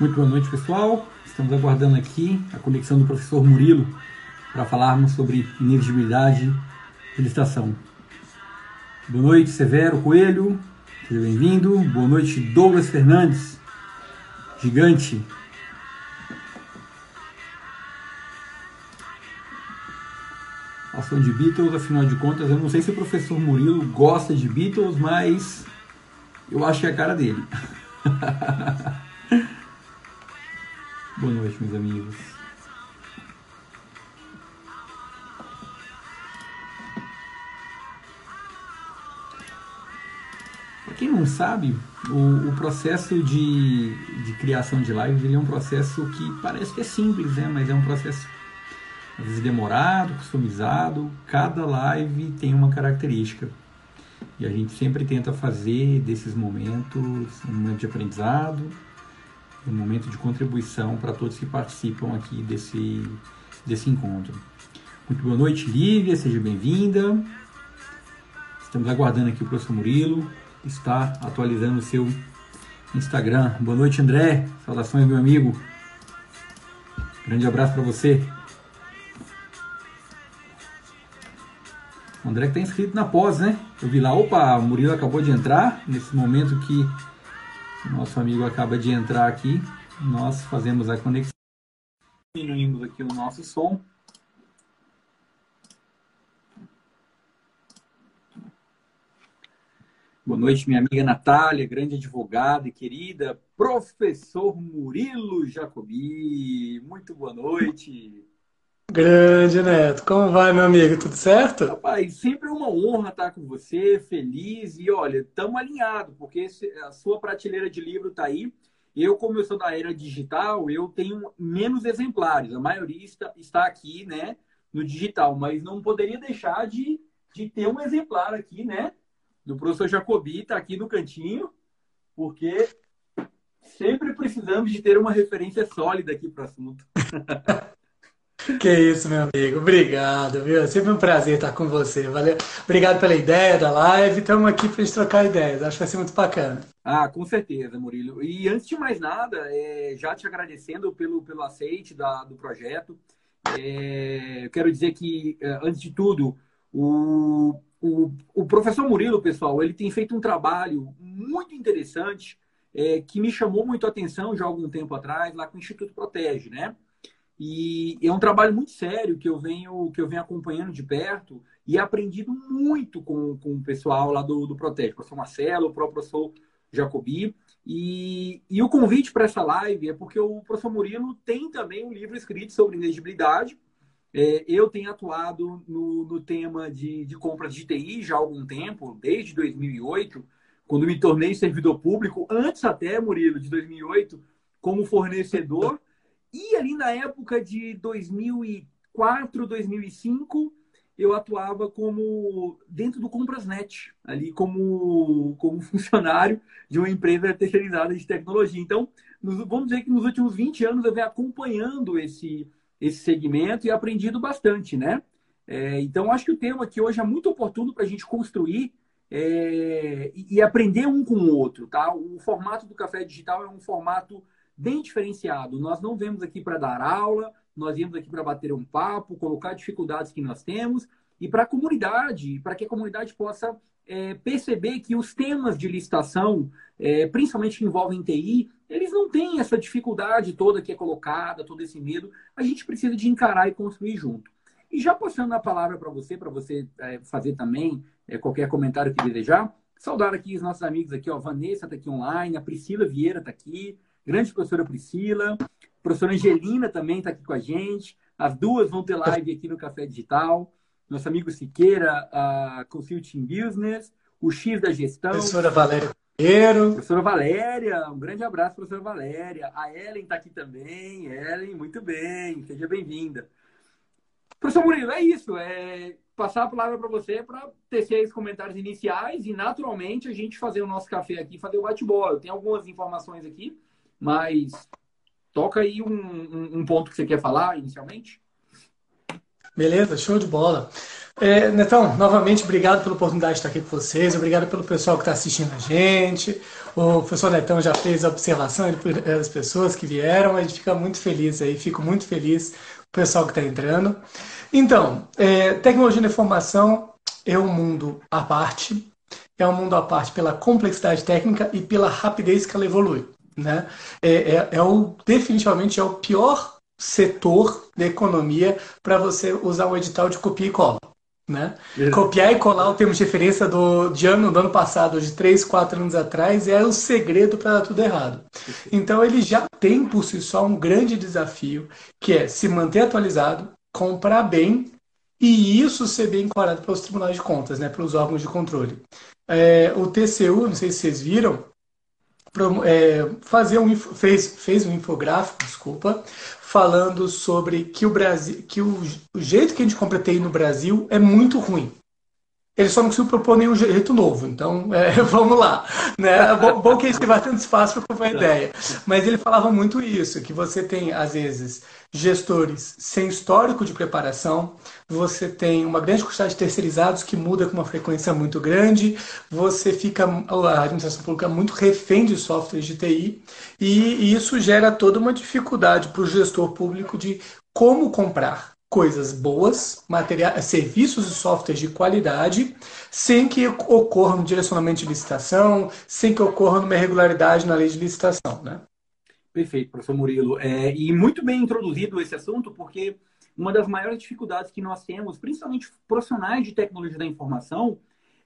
Muito boa noite, pessoal. Estamos aguardando aqui a conexão do professor Murilo para falarmos sobre ineligibilidade de licitação. Boa noite, Severo Coelho. Seja bem-vindo. Boa noite, Douglas Fernandes. Gigante. Ação de Beatles, afinal de contas, eu não sei se o professor Murilo gosta de Beatles, mas eu acho que é a cara dele. Boa noite, meus amigos. Para quem não sabe, o, o processo de, de, criação de lives é um processo que parece que é simples, né? mas é um processo às vezes demorado, customizado. Cada live tem uma característica. E a gente sempre tenta fazer desses momentos um momento de aprendizado, um momento de contribuição para todos que participam aqui desse, desse encontro. Muito boa noite, Lívia, seja bem-vinda. Estamos aguardando aqui o professor Murilo, está atualizando o seu Instagram. Boa noite, André. Saudações, meu amigo. Grande abraço para você. O André que está inscrito na pós, né? Eu vi lá, opa, o Murilo acabou de entrar. Nesse momento que nosso amigo acaba de entrar aqui, nós fazemos a conexão. Diminuímos aqui o nosso som. Boa noite, minha amiga Natália, grande advogada e querida, professor Murilo Jacobi. Muito boa noite. Grande Neto, como vai, meu amigo? Tudo certo? Rapaz, sempre uma honra estar com você, feliz e olha, estamos alinhados, porque a sua prateleira de livro está aí. Eu, como eu sou da era digital, eu tenho menos exemplares, a maioria está, aqui, né, no digital, mas não poderia deixar de, de ter um exemplar aqui, né, do professor Jacobi, está aqui no cantinho, porque sempre precisamos de ter uma referência sólida aqui para o assunto. Que isso, meu amigo. Obrigado, viu? É sempre um prazer estar com você. Valeu. Obrigado pela ideia da live. Estamos aqui para gente trocar ideias. Acho que vai ser muito bacana. Ah, com certeza, Murilo. E antes de mais nada, é, já te agradecendo pelo, pelo aceite da, do projeto. É, eu quero dizer que, é, antes de tudo, o, o, o, professor Murilo, pessoal, ele tem feito um trabalho muito interessante é, que me chamou muito a atenção já há algum tempo atrás, lá com o Instituto Protege, né? E é um trabalho muito sério que eu venho, que eu venho acompanhando de perto e aprendido muito com, com o pessoal lá do, do Protege, o professor Marcelo, o próprio professor Jacobi. E, e o convite para essa live é porque o professor Murilo tem também um livro escrito sobre inegibilidade. É, eu tenho atuado no, no tema de, de compras de TI já há algum tempo, desde 2008, quando me tornei servidor público, antes até, Murilo, de 2008, como fornecedor e ali na época de 2004, 2005, eu atuava como dentro do Comprasnet, ali como, como funcionário de uma empresa terceirizada de tecnologia. Então, nos, vamos dizer que nos últimos 20 anos eu venho acompanhando esse, esse segmento e aprendido bastante, né? É, então, acho que o tema aqui hoje é muito oportuno para a gente construir é, e, e aprender um com o outro, tá? O formato do Café Digital é um formato bem diferenciado. Nós não vemos aqui para dar aula, nós viemos aqui para bater um papo, colocar dificuldades que nós temos e para a comunidade, para que a comunidade possa é, perceber que os temas de licitação, é, principalmente que envolvem TI, eles não têm essa dificuldade toda que é colocada, todo esse medo. A gente precisa de encarar e construir junto. E já passando a palavra para você, para você é, fazer também é, qualquer comentário que desejar, saudar aqui os nossos amigos aqui, ó, Vanessa está aqui online, a Priscila Vieira está aqui, grande professora Priscila, professora Angelina também está aqui com a gente. As duas vão ter live aqui no Café Digital. Nosso amigo Siqueira, a Consulting Business, o X da Gestão. Professora Valéria Pinheiro. Professora Valéria, um grande abraço, professora Valéria. A Ellen está aqui também. Ellen, muito bem, seja bem-vinda. Professor Murilo, é isso. É passar a palavra para você para tecer os comentários iniciais e, naturalmente, a gente fazer o nosso café aqui, fazer o bate-bola. Eu tenho algumas informações aqui mas toca aí um, um, ponto que você quer falar inicialmente. Beleza, show de bola. É, Netão, novamente, obrigado pela oportunidade de estar aqui com vocês, obrigado pelo pessoal que está assistindo a gente. O professor Netão já fez a observação das pessoas que vieram, a gente fica muito feliz aí, fico muito feliz o pessoal que está entrando. Então, é, tecnologia da informação é um mundo à parte, é um mundo à parte pela complexidade técnica e pela rapidez que ela evolui. Né? É, é, é o, definitivamente é o pior setor da economia para você usar um edital de copia e cola. Né? Copiar e colar o termo de referência do, de ano, do ano passado, de 3, 4 anos atrás, é o segredo para dar tudo errado. Então ele já tem por si só um grande desafio, que é se manter atualizado, comprar bem e isso ser bem enquadrado pelos tribunais de contas, né, pelos órgãos de controle. É, o TCU, não sei se vocês viram, é, fazer um, fez, fez um infográfico, desculpa, falando sobre que o Brasil, que o, o jeito que a gente compra TI no Brasil é muito ruim. Ele só não conseguiu propor nenhum jeito novo. Então, é, vamos lá. Né? Bom, bom que a gente tem bastante espaço para comprar ideia. Mas ele falava muito isso, que você tem, às vezes, gestores sem histórico de preparação, você tem uma grande quantidade de terceirizados que muda com uma frequência muito grande, você fica, a administração pública, muito refém de softwares de TI, e isso gera toda uma dificuldade para o gestor público de como comprar coisas boas, materiais, serviços e softwares de qualidade, sem que ocorra um direcionamento de licitação, sem que ocorra uma irregularidade na lei de licitação, né? Perfeito, professor Murilo. É, e muito bem introduzido esse assunto, porque uma das maiores dificuldades que nós temos, principalmente profissionais de tecnologia da informação,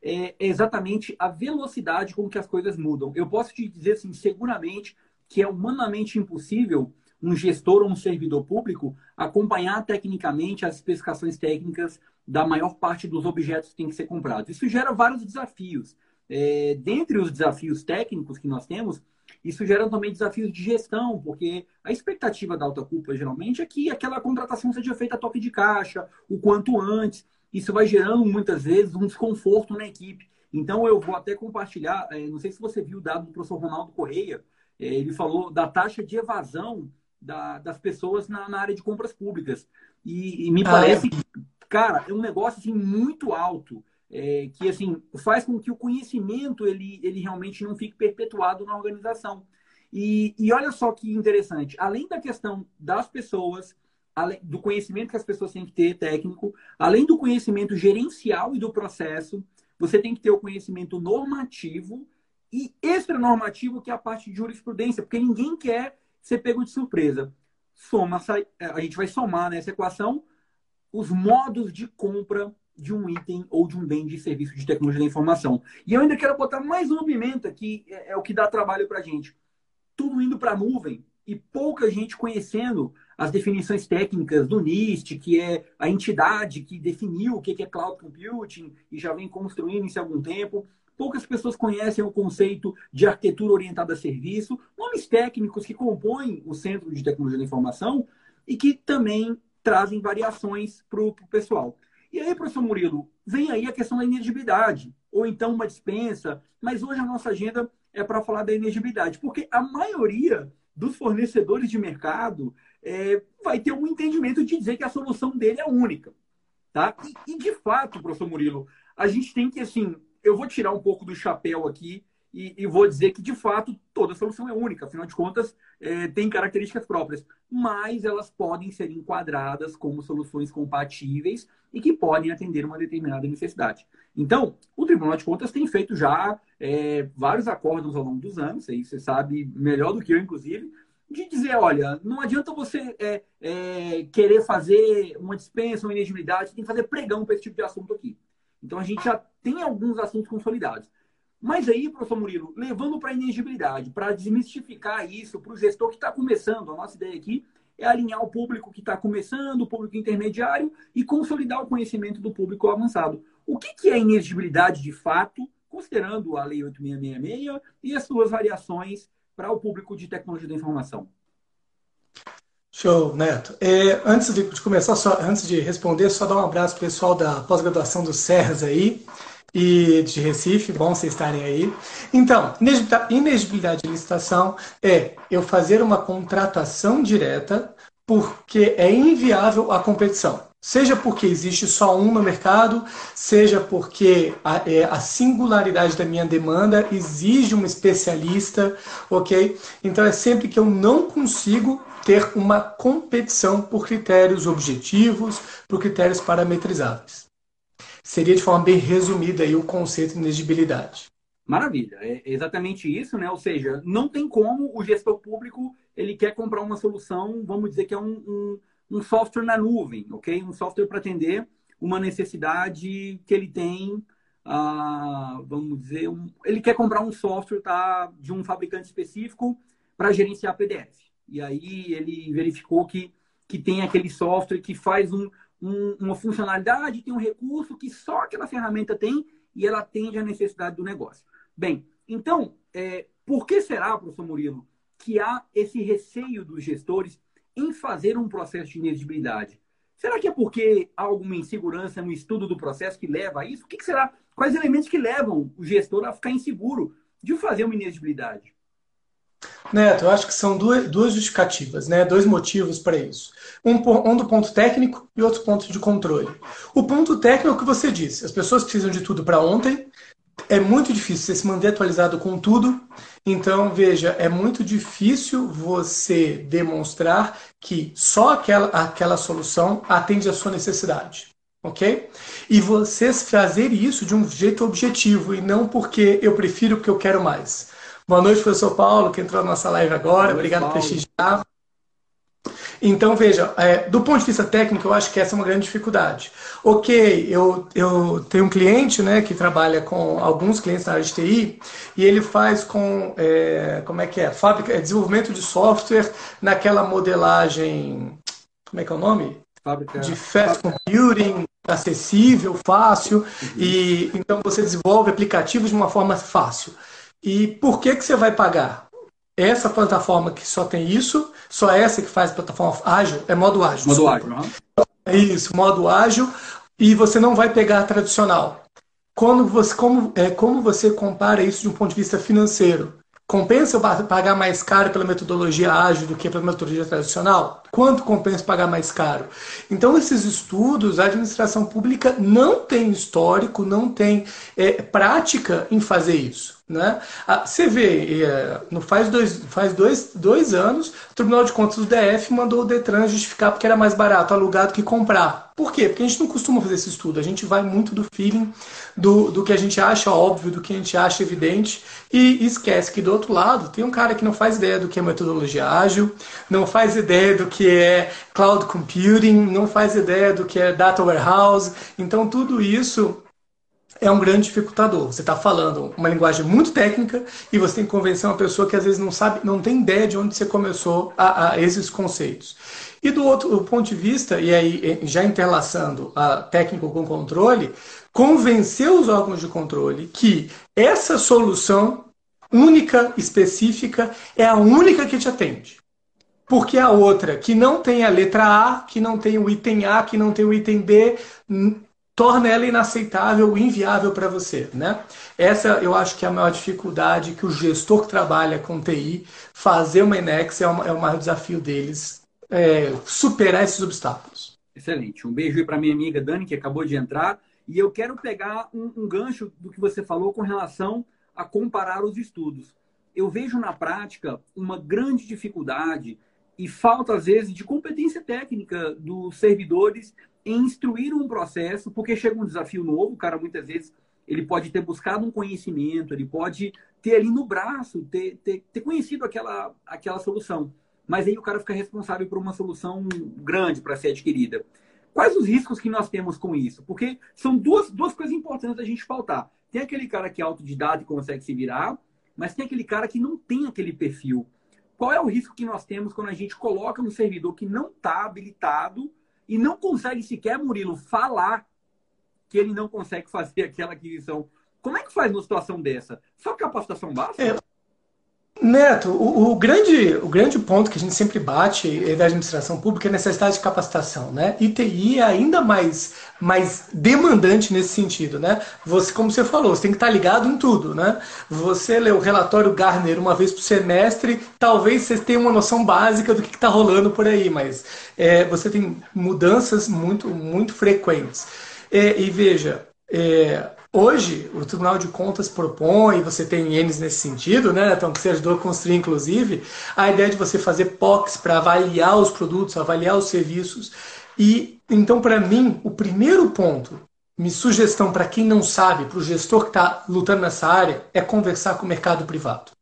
é exatamente a velocidade com que as coisas mudam. Eu posso te dizer, assim, seguramente, que é humanamente impossível um gestor ou um servidor público acompanhar tecnicamente as especificações técnicas da maior parte dos objetos que têm que ser comprados. Isso gera vários desafios. É, dentre os desafios técnicos que nós temos, isso gera também desafios de gestão, porque a expectativa da alta cúpula, geralmente, é que aquela contratação seja feita a toque de caixa, o quanto antes. Isso vai gerando, muitas vezes, um desconforto na equipe. Então, eu vou até compartilhar, é, não sei se você viu o dado do professor Ronaldo Correia, é, ele falou da taxa de evasão da, das pessoas na, na, área de compras públicas. E, e me ah, parece, é? cara, é um negócio assim, muito alto. É, que assim faz com que o conhecimento ele, ele realmente não fique perpetuado na organização. E, e olha só que interessante, além da questão das pessoas, além do conhecimento que as pessoas têm que ter técnico, além do conhecimento gerencial e do processo, você tem que ter o conhecimento normativo e extranormativo, que é a parte de jurisprudência, porque ninguém quer você pegou de surpresa. Soma, a gente vai somar nessa equação os modos de compra de um item ou de um bem de serviço de tecnologia da informação. E eu ainda quero botar mais uma pimenta que é, é o que dá trabalho para a gente. Tudo indo para a nuvem e pouca gente conhecendo as definições técnicas do NIST, que é a entidade que definiu o que é cloud computing e já vem construindo isso há algum tempo. Poucas pessoas conhecem o conceito de arquitetura orientada a serviço, nomes técnicos que compõem o Centro de Tecnologia da Informação e que também trazem variações para o pessoal. E aí, professor Murilo, vem aí a questão da inegibilidade, ou então uma dispensa, mas hoje a nossa agenda é para falar da inegibilidade, porque a maioria dos fornecedores de mercado é, vai ter um entendimento de dizer que a solução dele é única. Tá? E, e, de fato, professor Murilo, a gente tem que, assim, eu vou tirar um pouco do chapéu aqui e, e vou dizer que, de fato, toda solução é única. Afinal de contas, é, tem características próprias. Mas elas podem ser enquadradas como soluções compatíveis e que podem atender uma determinada necessidade. Então, o Tribunal de Contas tem feito já é, vários acordos ao longo dos anos, aí você sabe melhor do que eu, inclusive, de dizer, olha, não adianta você é, é, querer fazer uma dispensa, uma inegibilidade, tem que fazer pregão para esse tipo de assunto aqui. Então a gente já tem alguns assuntos consolidados. Mas aí, professor Murilo, levando para a inegibilidade, para desmistificar isso para o gestor que está começando, a nossa ideia aqui é alinhar o público que está começando, o público intermediário e consolidar o conhecimento do público avançado. O que, que é inegibilidade de fato, considerando a Lei 8666 e as suas variações para o público de tecnologia da informação? Show, Neto. É, antes de, começar, só, antes de responder, só dar um abraço pessoal da pós-graduação do Serras aí e de Recife, bom vocês estarem aí. Então, inegibilidade de licitação é eu fazer uma contratação direta porque é inviável a competição. Seja porque existe só um no mercado, seja porque a, é, a, singularidade da minha demanda exige um especialista, ok? Então é sempre que eu não consigo ter uma competição por critérios objetivos, por critérios parametrizáveis. Seria de forma bem resumida aí o conceito de inegibilidade. Maravilha, é exatamente isso, né? Ou seja, não tem como o gestor público ele quer comprar uma solução, vamos dizer que é um, um um software na nuvem, ok? Um software para atender uma necessidade que ele tem, ah, vamos dizer, um, ele quer comprar um software tá, de um fabricante específico para gerenciar PDF. E aí ele verificou que, que tem aquele software que faz um, um, uma funcionalidade, tem um recurso que só aquela ferramenta tem e ela atende à necessidade do negócio. Bem, então, é, por que será, professor Murilo, que há esse receio dos gestores em fazer um processo de inexigibilidade? Será que é porque há alguma insegurança no estudo do processo que leva a isso? O que, que será? Quais elementos que levam o gestor a ficar inseguro de fazer uma inexigibilidade? Neto, eu acho que são duas, duas justificativas, né? dois motivos para isso. Um, um, do ponto técnico e outro ponto de controle. O ponto técnico é o que você disse: as pessoas precisam de tudo para ontem, é muito difícil você se manter atualizado com tudo. Então, veja, é muito difícil você demonstrar que só aquela, aquela solução atende à sua necessidade. Ok? E você fazer isso de um jeito objetivo e não porque eu prefiro porque eu quero mais. Boa noite, professor Paulo, que entrou na nossa live agora. Obrigado por prestigiar. Então, veja, é, do ponto de vista técnico, eu acho que essa é uma grande dificuldade. Ok, eu, eu tenho um cliente né, que trabalha com alguns clientes na área de TI e ele faz com, é, como é que é? Fábrica, é desenvolvimento de software naquela modelagem, como é que é o nome? Fábrica. De fast computing, acessível, fácil, uhum. e então você desenvolve aplicativos de uma forma fácil. E por que, que você vai pagar? Essa plataforma que só tem isso só essa que faz plataforma ágil é modo ágil. Modo ágil, uhum. É isso, modo ágil. E você não vai pegar a tradicional. Quando você, como, é, como você compara isso de um ponto de vista financeiro? Compensa eu pagar mais caro pela metodologia ágil do que pela metodologia tradicional? Quanto compensa pagar mais caro? Então, esses estudos, a administração pública não tem histórico, não tem é, prática em fazer isso. Né? Ah, você vê, é, faz, dois, faz dois, dois anos, o Tribunal de Contas do DF mandou o Detran justificar porque era mais barato alugar do que comprar. Por quê? Porque a gente não costuma fazer esse estudo, a gente vai muito do feeling, do, do que a gente acha óbvio, do que a gente acha evidente, e esquece que do outro lado tem um cara que não faz ideia do que é metodologia ágil, não faz ideia do que é cloud computing, não faz ideia do que é data warehouse. Então, tudo isso é um grande dificultador. Você está falando uma linguagem muito técnica e você tem que convencer uma pessoa que às vezes não sabe, não tem ideia de onde você começou a, a esses conceitos. E do outro ponto de vista, e aí já interlaçando a técnico com controle, convencer os órgãos de controle que essa solução única, específica, é a única que te atende. Porque a outra, que não tem a letra A, que não tem o item A, que não tem o item B, torna ela inaceitável, inviável para você, né? Essa eu acho que é a maior dificuldade que o gestor que trabalha com TI fazer uma Enex é, uma, é o maior desafio deles é, superar esses obstáculos. Excelente. Um beijo para minha amiga Dani que acabou de entrar e eu quero pegar um, um gancho do que você falou com relação a comparar os estudos. Eu vejo na prática uma grande dificuldade e falta às vezes de competência técnica dos servidores em instruir um processo, porque chega um desafio novo, o cara muitas vezes ele pode ter buscado um conhecimento, ele pode ter ali no braço, ter, ter, ter conhecido aquela, aquela solução. Mas aí o cara fica responsável por uma solução grande para ser adquirida. Quais os riscos que nós temos com isso? Porque são duas, duas coisas importantes a gente faltar. Tem aquele cara que é autodidata e consegue se virar, mas tem aquele cara que não tem aquele perfil. Qual é o risco que nós temos quando a gente coloca um servidor que não está habilitado e não consegue sequer, Murilo, falar que ele não consegue fazer aquela aquisição. Como é que faz numa situação dessa? Só capacitação básica? É. Neto, o, o, grande, o grande ponto que a gente sempre bate é da administração pública é a necessidade de capacitação, né? ITI é ainda mais, mais demandante nesse sentido, né? Você, como você falou, você tem que estar ligado em tudo, né? Você lê o relatório Garner uma vez por semestre, talvez você tenha uma noção básica do que está rolando por aí, mas é, você tem mudanças muito, muito frequentes. É, e veja, é, Hoje, o Tribunal de Contas propõe, você tem Ns nesse sentido, né? Então, que você ajudou a construir, inclusive, a ideia de você fazer POCs para avaliar os produtos, avaliar os serviços. E, então, para mim, o primeiro ponto, minha sugestão para quem não sabe, para o gestor que está lutando nessa área, é conversar com o mercado privado.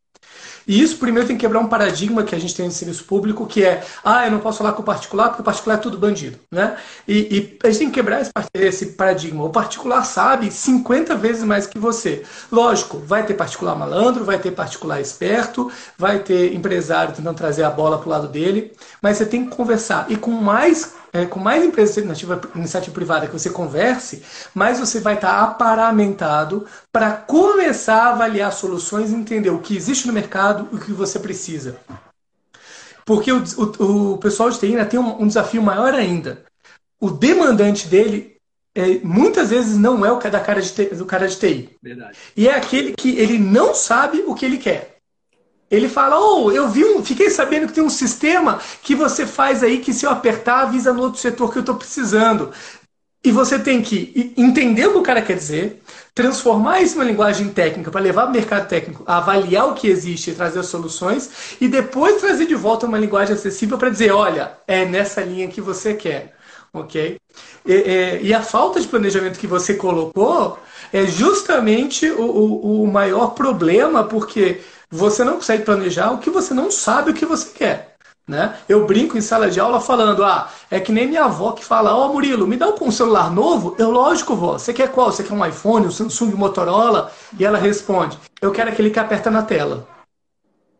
E isso primeiro tem que quebrar um paradigma que a gente tem no serviço público, que é, ah, eu não posso falar com o particular, porque o particular é tudo bandido. Né? E, e a gente tem que quebrar esse, esse paradigma. O particular sabe 50 vezes mais que você. Lógico, vai ter particular malandro, vai ter particular esperto, vai ter empresário tentando trazer a bola para o lado dele, mas você tem que conversar. E com mais é, com mais empresas de iniciativa, iniciativa privada que você converse, mais você vai estar aparamentado para começar a avaliar soluções e entender o que existe no mercado e o que você precisa. Porque o, o, o pessoal de TI ainda tem um, um, desafio maior ainda. O demandante dele é, muitas vezes não é o da cara de, do cara de TI. Verdade. E é aquele que ele não sabe o que ele quer. Ele fala: Oh, eu vi um, fiquei sabendo que tem um sistema que você faz aí que se eu apertar avisa no outro setor que eu estou precisando. E você tem que entender o que o cara quer dizer, transformar isso em uma linguagem técnica para levar o mercado técnico avaliar o que existe e trazer soluções, e depois trazer de volta uma linguagem acessível para dizer: olha, é nessa linha que você quer. Ok? E, e, e a falta de planejamento que você colocou é justamente o, o, o maior problema, porque você não consegue planejar o que você não sabe o que você quer. Né? Eu brinco em sala de aula falando, ah, é que nem minha avó que fala, ó oh, Murilo, me dá um celular novo? Eu, lógico, vó, você quer qual? Você quer um iPhone, um Samsung, Motorola? E ela responde, eu quero aquele que aperta na tela.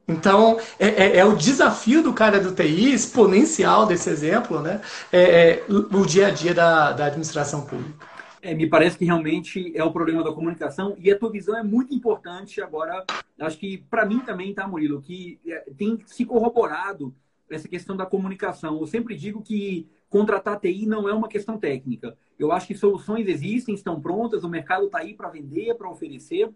Então, é, é, é, o desafio do cara do TI, exponencial desse exemplo, né? É, é o dia a dia da, da administração pública. É, me parece que realmente é o problema da comunicação e a tua visão é muito importante agora. Acho que para mim também, tá, Murilo, que é, tem se corroborado essa questão da comunicação. Eu sempre digo que contratar TI não é uma questão técnica. Eu acho que soluções existem, estão prontas, o mercado está aí para vender, para oferecer.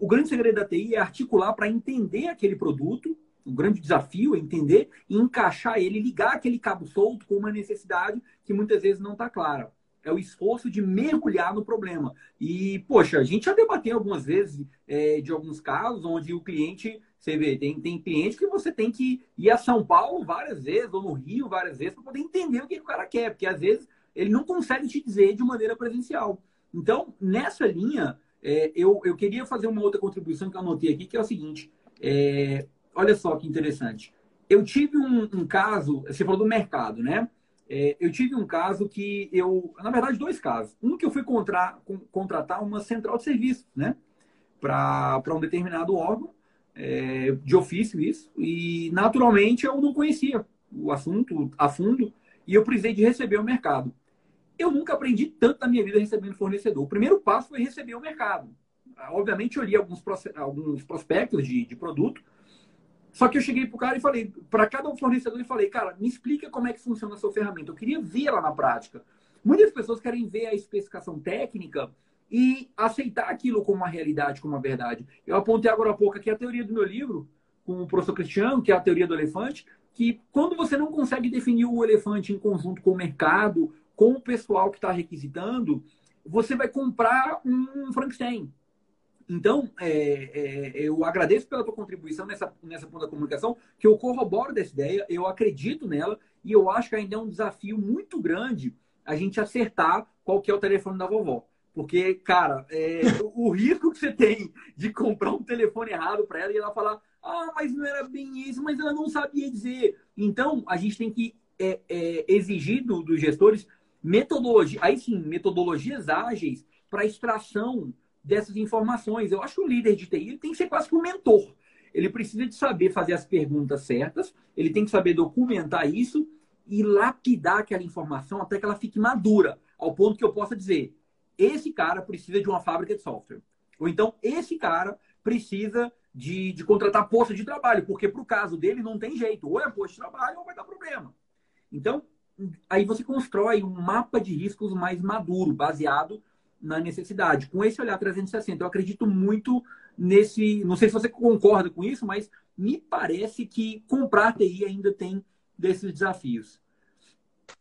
O grande segredo da TI é articular para entender aquele produto. O grande desafio é entender e encaixar ele, ligar aquele cabo solto com uma necessidade que muitas vezes não está clara é o esforço de mergulhar no problema. E, poxa, a gente já debateu algumas vezes é, de alguns casos onde o cliente, você vê, tem, tem cliente que você tem que ir a São Paulo várias vezes, ou no Rio várias vezes, para poder entender o que o cara quer, porque às vezes ele não consegue te dizer de maneira presencial. Então, nessa linha, é, eu, eu queria fazer uma outra contribuição que eu anotei aqui, que é o seguinte: é, olha só que interessante. Eu tive um, um caso, você falou do mercado, né? É, eu tive um caso que eu, na verdade, dois casos. Um que eu fui contra, contratar uma central de serviço, né? Para um determinado órgão, é, de ofício isso, e naturalmente eu não conhecia o assunto a fundo e eu precisei de receber o mercado. Eu nunca aprendi tanto na minha vida recebendo fornecedor. O primeiro passo foi receber o mercado. Obviamente, eu li alguns, alguns prospectos de, de produto, só que eu cheguei pro cara e falei, para cada fornecedor, e falei, cara, me explica como é que funciona a sua ferramenta. Eu queria ver ela na prática. Muitas pessoas querem ver a especificação técnica e aceitar aquilo como uma realidade, como uma verdade. Eu apontei agora há pouco aqui a teoria do meu livro, com o professor Cristiano, que é a teoria do elefante, que quando você não consegue definir o elefante em conjunto com o mercado, com o pessoal que está requisitando, você vai comprar um Frankenstein. Então, é, é, eu agradeço pela tua contribuição nessa, nessa ponta da comunicação, que eu corroboro dessa ideia, eu acredito nela, e eu acho que ainda é um desafio muito grande a gente acertar qual que é o telefone da vovó. Porque, cara, é, o risco que você tem de comprar um telefone errado para ela e ela falar, ah, mas não era bem isso, mas ela não sabia dizer. Então, a gente tem que é, é, exigir do, dos gestores metodologia, aí sim, metodologias ágeis para extração dessas informações. Eu acho que o líder de TI tem que ser quase que um mentor. Ele precisa de saber fazer as perguntas certas, ele tem que saber documentar isso e lapidar aquela informação até que ela fique madura, ao ponto que eu possa dizer: esse cara precisa de uma fábrica de software. Ou então, esse cara precisa de, de contratar posto de trabalho, porque para o caso dele não tem jeito, ou é posto de trabalho ou vai dar problema. Então, aí você constrói um mapa de riscos mais maduro, baseado na necessidade. Com esse olhar 360, eu acredito muito nesse. Não sei se você concorda com isso, mas me parece que comprar TI ainda tem desses desafios.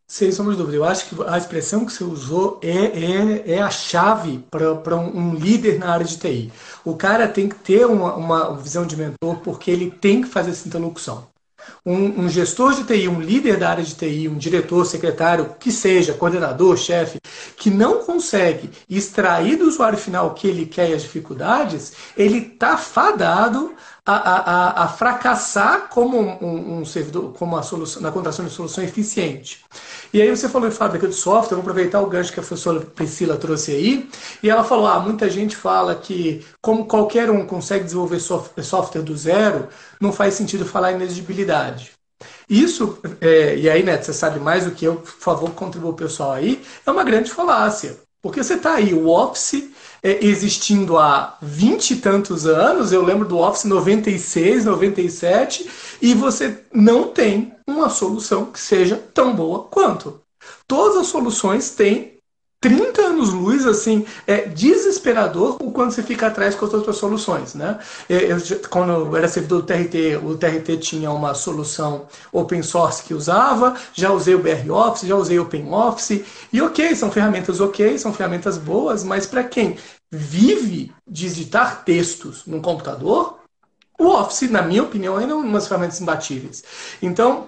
Sem sombra de dúvida. Eu acho que a expressão que você usou é, é, é a chave para um, um, líder na área de TI. O cara tem que ter uma, uma visão de mentor porque ele tem que fazer essa interlocução um, um, gestor de TI, um líder da área de TI, um diretor, secretário, que seja, coordenador, chefe, que não consegue extrair do usuário final o que ele quer e as dificuldades, ele está fadado a, a, a, fracassar como um, um, servidor, como a solução, na contratação de solução eficiente. E aí você falou em fábrica de software, vou aproveitar o gancho que a professora Priscila trouxe aí, e ela falou, ah, muita gente fala que como qualquer um consegue desenvolver software do zero, não faz sentido falar em inexigibilidade. Isso, é, e aí, Neto, você sabe mais do que eu, por favor, contribua o pessoal aí, é uma grande falácia. Porque você está aí, o Office existindo há vinte e tantos anos, eu lembro do Office 96, 97, e você não tem uma solução que seja tão boa quanto. Todas as soluções têm 30 anos luz, assim, é desesperador o quanto você fica atrás com as outras soluções, né? Eu, quando eu era servidor do TRT, o TRT tinha uma solução open source que usava, já usei o BR Office, já usei o Open Office, e ok, são ferramentas ok, são ferramentas boas, mas para quem vive digitar textos num computador, o Office, na minha opinião, ainda é uma das ferramentas imbatíveis. Então,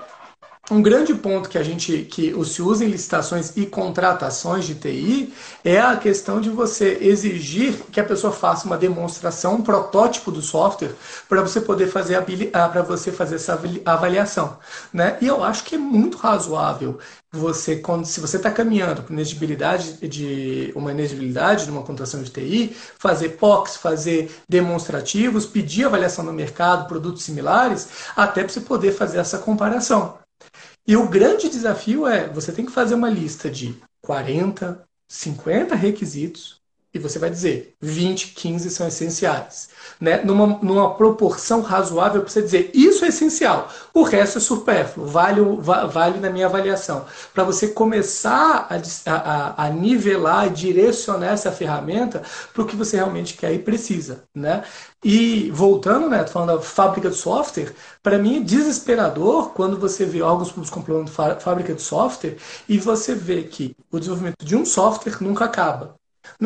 um grande ponto que a gente que se usa em licitações e contratações de TI é a questão de você exigir que a pessoa faça uma demonstração, um protótipo do software para você poder fazer ah, para você fazer essa avaliação, né? E eu acho que é muito razoável você quando se você está caminhando para inegibilidade de uma inegibilidade de uma contratação de TI, fazer POCs, fazer demonstrativos, pedir avaliação no mercado, produtos similares, até para você poder fazer essa comparação. E o grande desafio é, você tem que fazer uma lista de 40, 50 requisitos e você vai dizer 20, 15 são essenciais. Né? Numa, numa proporção razoável você dizer isso é essencial, o resto é supérfluo, vale, vale na minha avaliação. Para você começar a, a, a nivelar, direcionar essa ferramenta para o que você realmente quer e precisa. Né? E voltando, né, falando da fábrica de software, para mim é desesperador quando você vê órgãos públicos comprando fábrica de software e você vê que o desenvolvimento de um software nunca acaba.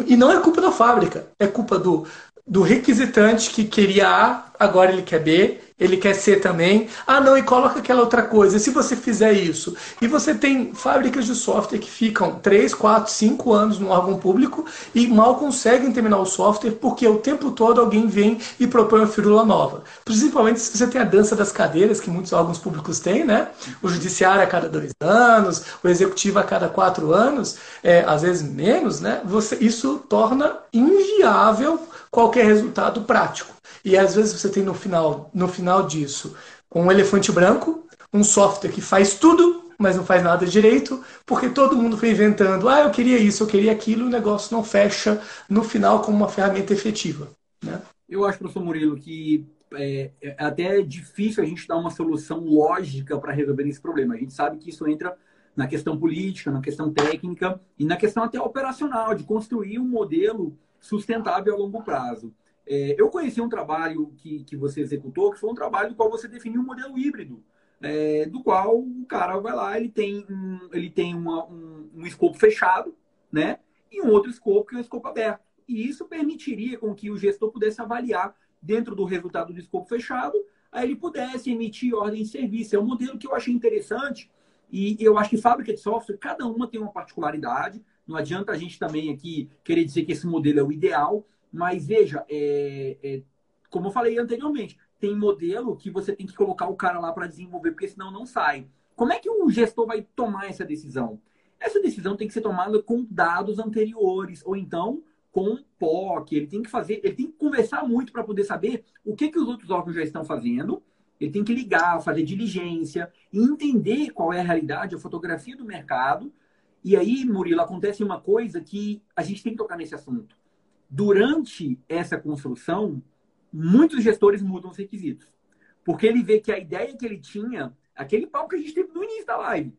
E não é culpa da fábrica, é culpa do, do requisitante que queria A, agora ele quer B, ele quer C também. Ah, não, e coloca aquela outra coisa. Se você fizer isso? E você tem fábricas de software que ficam 3, 4, 5 anos no órgão público e mal conseguem terminar o software porque o tempo todo alguém vem e propõe uma firula nova. Principalmente se você tem a dança das cadeiras, que muitos órgãos públicos têm, né? O judiciário a cada dois anos, o executivo a cada quatro anos, é, às vezes menos, né? Você, isso torna inviável qualquer resultado prático. E às vezes você tem no final, no final disso um elefante branco, um software que faz tudo, mas não faz nada direito, porque todo mundo foi inventando, ah, eu queria isso, eu queria aquilo, e o negócio não fecha no final como uma ferramenta efetiva. Né? Eu acho, professor Murilo, que é, é até difícil a gente dar uma solução lógica para resolver esse problema. A gente sabe que isso entra na questão política, na questão técnica e na questão até operacional, de construir um modelo sustentável a longo prazo. É, eu conheci um trabalho que, que você executou, que foi um trabalho do qual você definiu um modelo híbrido, é, do qual o cara vai lá, ele tem um, ele tem uma, um, um escopo fechado, né? E um outro escopo que é um escopo aberto. E isso permitiria com que o gestor pudesse avaliar dentro do resultado do escopo fechado, aí ele pudesse emitir ordem de serviço. É um modelo que eu achei interessante e eu acho que fábrica de software, cada uma tem uma particularidade. Não adianta a gente também aqui querer dizer que esse modelo é o ideal, mas veja, é, é, como eu falei anteriormente, tem modelo que você tem que colocar o cara lá para desenvolver, porque senão não sai. Como é que o gestor vai tomar essa decisão? Essa decisão tem que ser tomada com dados anteriores, ou então com POC. Ele tem que fazer, ele tem que conversar muito para poder saber o que, que os outros órgãos já estão fazendo. Ele tem que ligar, fazer diligência, entender qual é a realidade, a fotografia do mercado. E aí, Murilo, acontece uma coisa que a gente tem que tocar nesse assunto durante essa construção, muitos gestores mudam os requisitos. Porque ele vê que a ideia que ele tinha, aquele papo que a gente teve no início da live,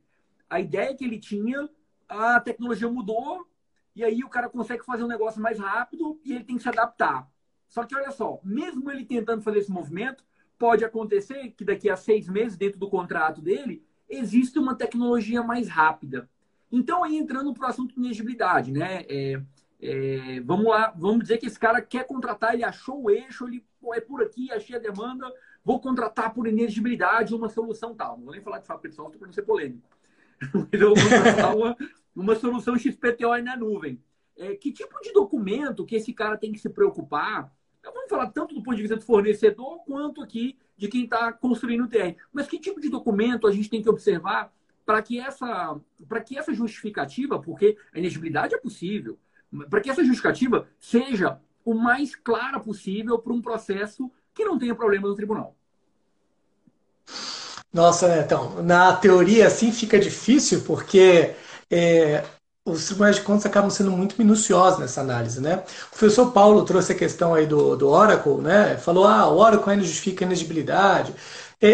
a ideia que ele tinha, a tecnologia mudou, e aí o cara consegue fazer um negócio mais rápido e ele tem que se adaptar. Só que olha só, mesmo ele tentando fazer esse movimento, pode acontecer que daqui a seis meses, dentro do contrato dele, existe uma tecnologia mais rápida. Então, aí entrando para o assunto de elegibilidade, né? É, é, vamos lá, vamos dizer que esse cara quer contratar, ele achou o eixo, ele pô, é por aqui, achei a demanda, vou contratar por inegibilidade uma solução tal. Não vou nem falar de fabricação software para não ser polêmico. eu vou contratar uma, uma solução XPTO na nuvem. É, que tipo de documento que esse cara tem que se preocupar? Então, vamos falar tanto do ponto de vista do fornecedor quanto aqui de quem está construindo o TR. Mas que tipo de documento a gente tem que observar para que essa para que essa justificativa, porque a elegibilidade é possível, para que essa justificativa seja o mais clara possível para um processo que não tenha problema no tribunal. Nossa, né? Então, na teoria assim fica difícil porque é, os tribunais de contas acabam sendo muito minuciosos nessa análise, né? O professor Paulo trouxe a questão aí do, do Oracle, né? Falou, ah, o Oracle ainda justifica a inegibilidade.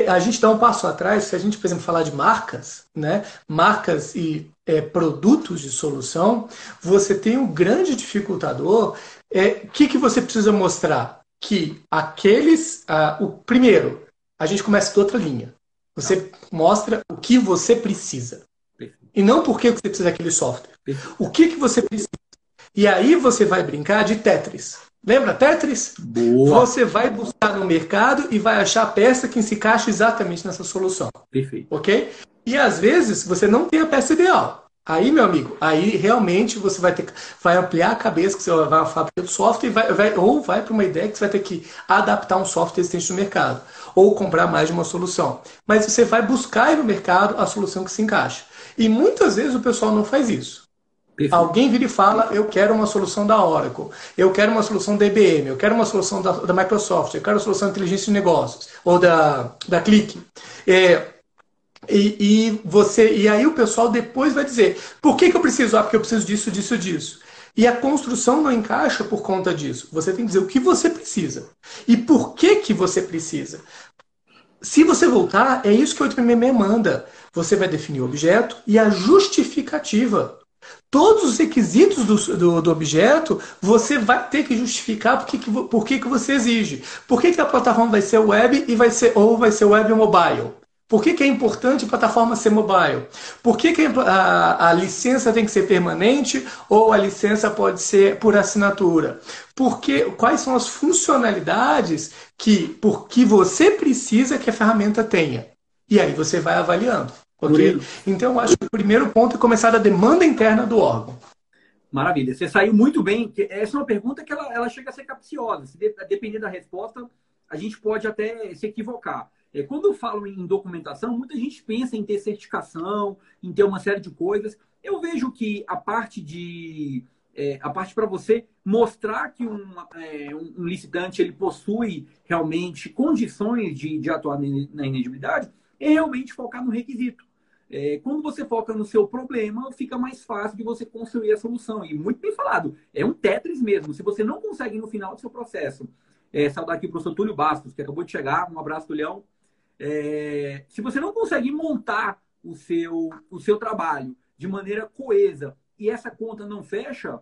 A gente dá um passo atrás, se a gente, por exemplo, falar de marcas, né? Marcas e é, produtos de solução, você tem um grande dificultador. O é, que, que você precisa mostrar? Que aqueles. Ah, o Primeiro, a gente começa de outra linha. Você mostra o que você precisa. E não por que você precisa daquele software. O que, que você precisa? E aí você vai brincar de Tetris. Lembra Tetris? Boa. Você vai buscar no mercado e vai achar a peça que se encaixa exatamente nessa solução. Perfeito. Ok? E às vezes você não tem a peça ideal. Aí, meu amigo, aí realmente você vai ter vai ampliar a cabeça que você vai fabricar do software e vai, vai, ou vai para uma ideia que você vai ter que adaptar um software existente no mercado ou comprar mais de uma solução. Mas você vai buscar no mercado a solução que se encaixa. E muitas vezes o pessoal não faz isso. Perfeito. Alguém vira e fala: Eu quero uma solução da Oracle, eu quero uma solução da IBM, eu quero uma solução da, da Microsoft, eu quero uma solução de inteligência de negócios, ou da, da Click. É, e, e, você, e aí o pessoal depois vai dizer: Por que, que eu preciso? Ah, porque eu preciso disso, disso, disso. E a construção não encaixa por conta disso. Você tem que dizer o que você precisa. E por que, que você precisa. Se você voltar, é isso que o 8mm manda. Você vai definir o objeto e a justificativa. Todos os requisitos do, do, do objeto, você vai ter que justificar por que, que, por que, que você exige. Por que, que a plataforma vai ser web e vai ser, ou vai ser web mobile? Por que, que é importante a plataforma ser mobile? Por que, que a, a, licença tem que ser permanente ou a licença pode ser por assinatura? Porque, quais são as funcionalidades que, por que você precisa que a ferramenta tenha? E aí você vai avaliando. Então, eu acho que o primeiro ponto é começar a demanda interna do órgão. Maravilha. Você saiu muito bem. Essa é uma pergunta que ela, ela chega a ser capciosa. Se depender da resposta, a gente pode até se equivocar. É, quando eu falo em documentação, muita gente pensa em ter certificação, em ter uma série de coisas. Eu vejo que a parte de é, a parte para você mostrar que um, é, um, licitante ele possui realmente condições de, de atuar na inegibilidade é realmente focar no requisito. É, quando você foca no seu problema, fica mais fácil de você construir a solução. E muito bem falado, é um Tetris mesmo. Se você não consegue no final do seu processo, é, saudar aqui o professor Túlio Bastos, que acabou de chegar, um abraço do Leão, é, se você não consegue montar o seu, o seu trabalho de maneira coesa e essa conta não fecha,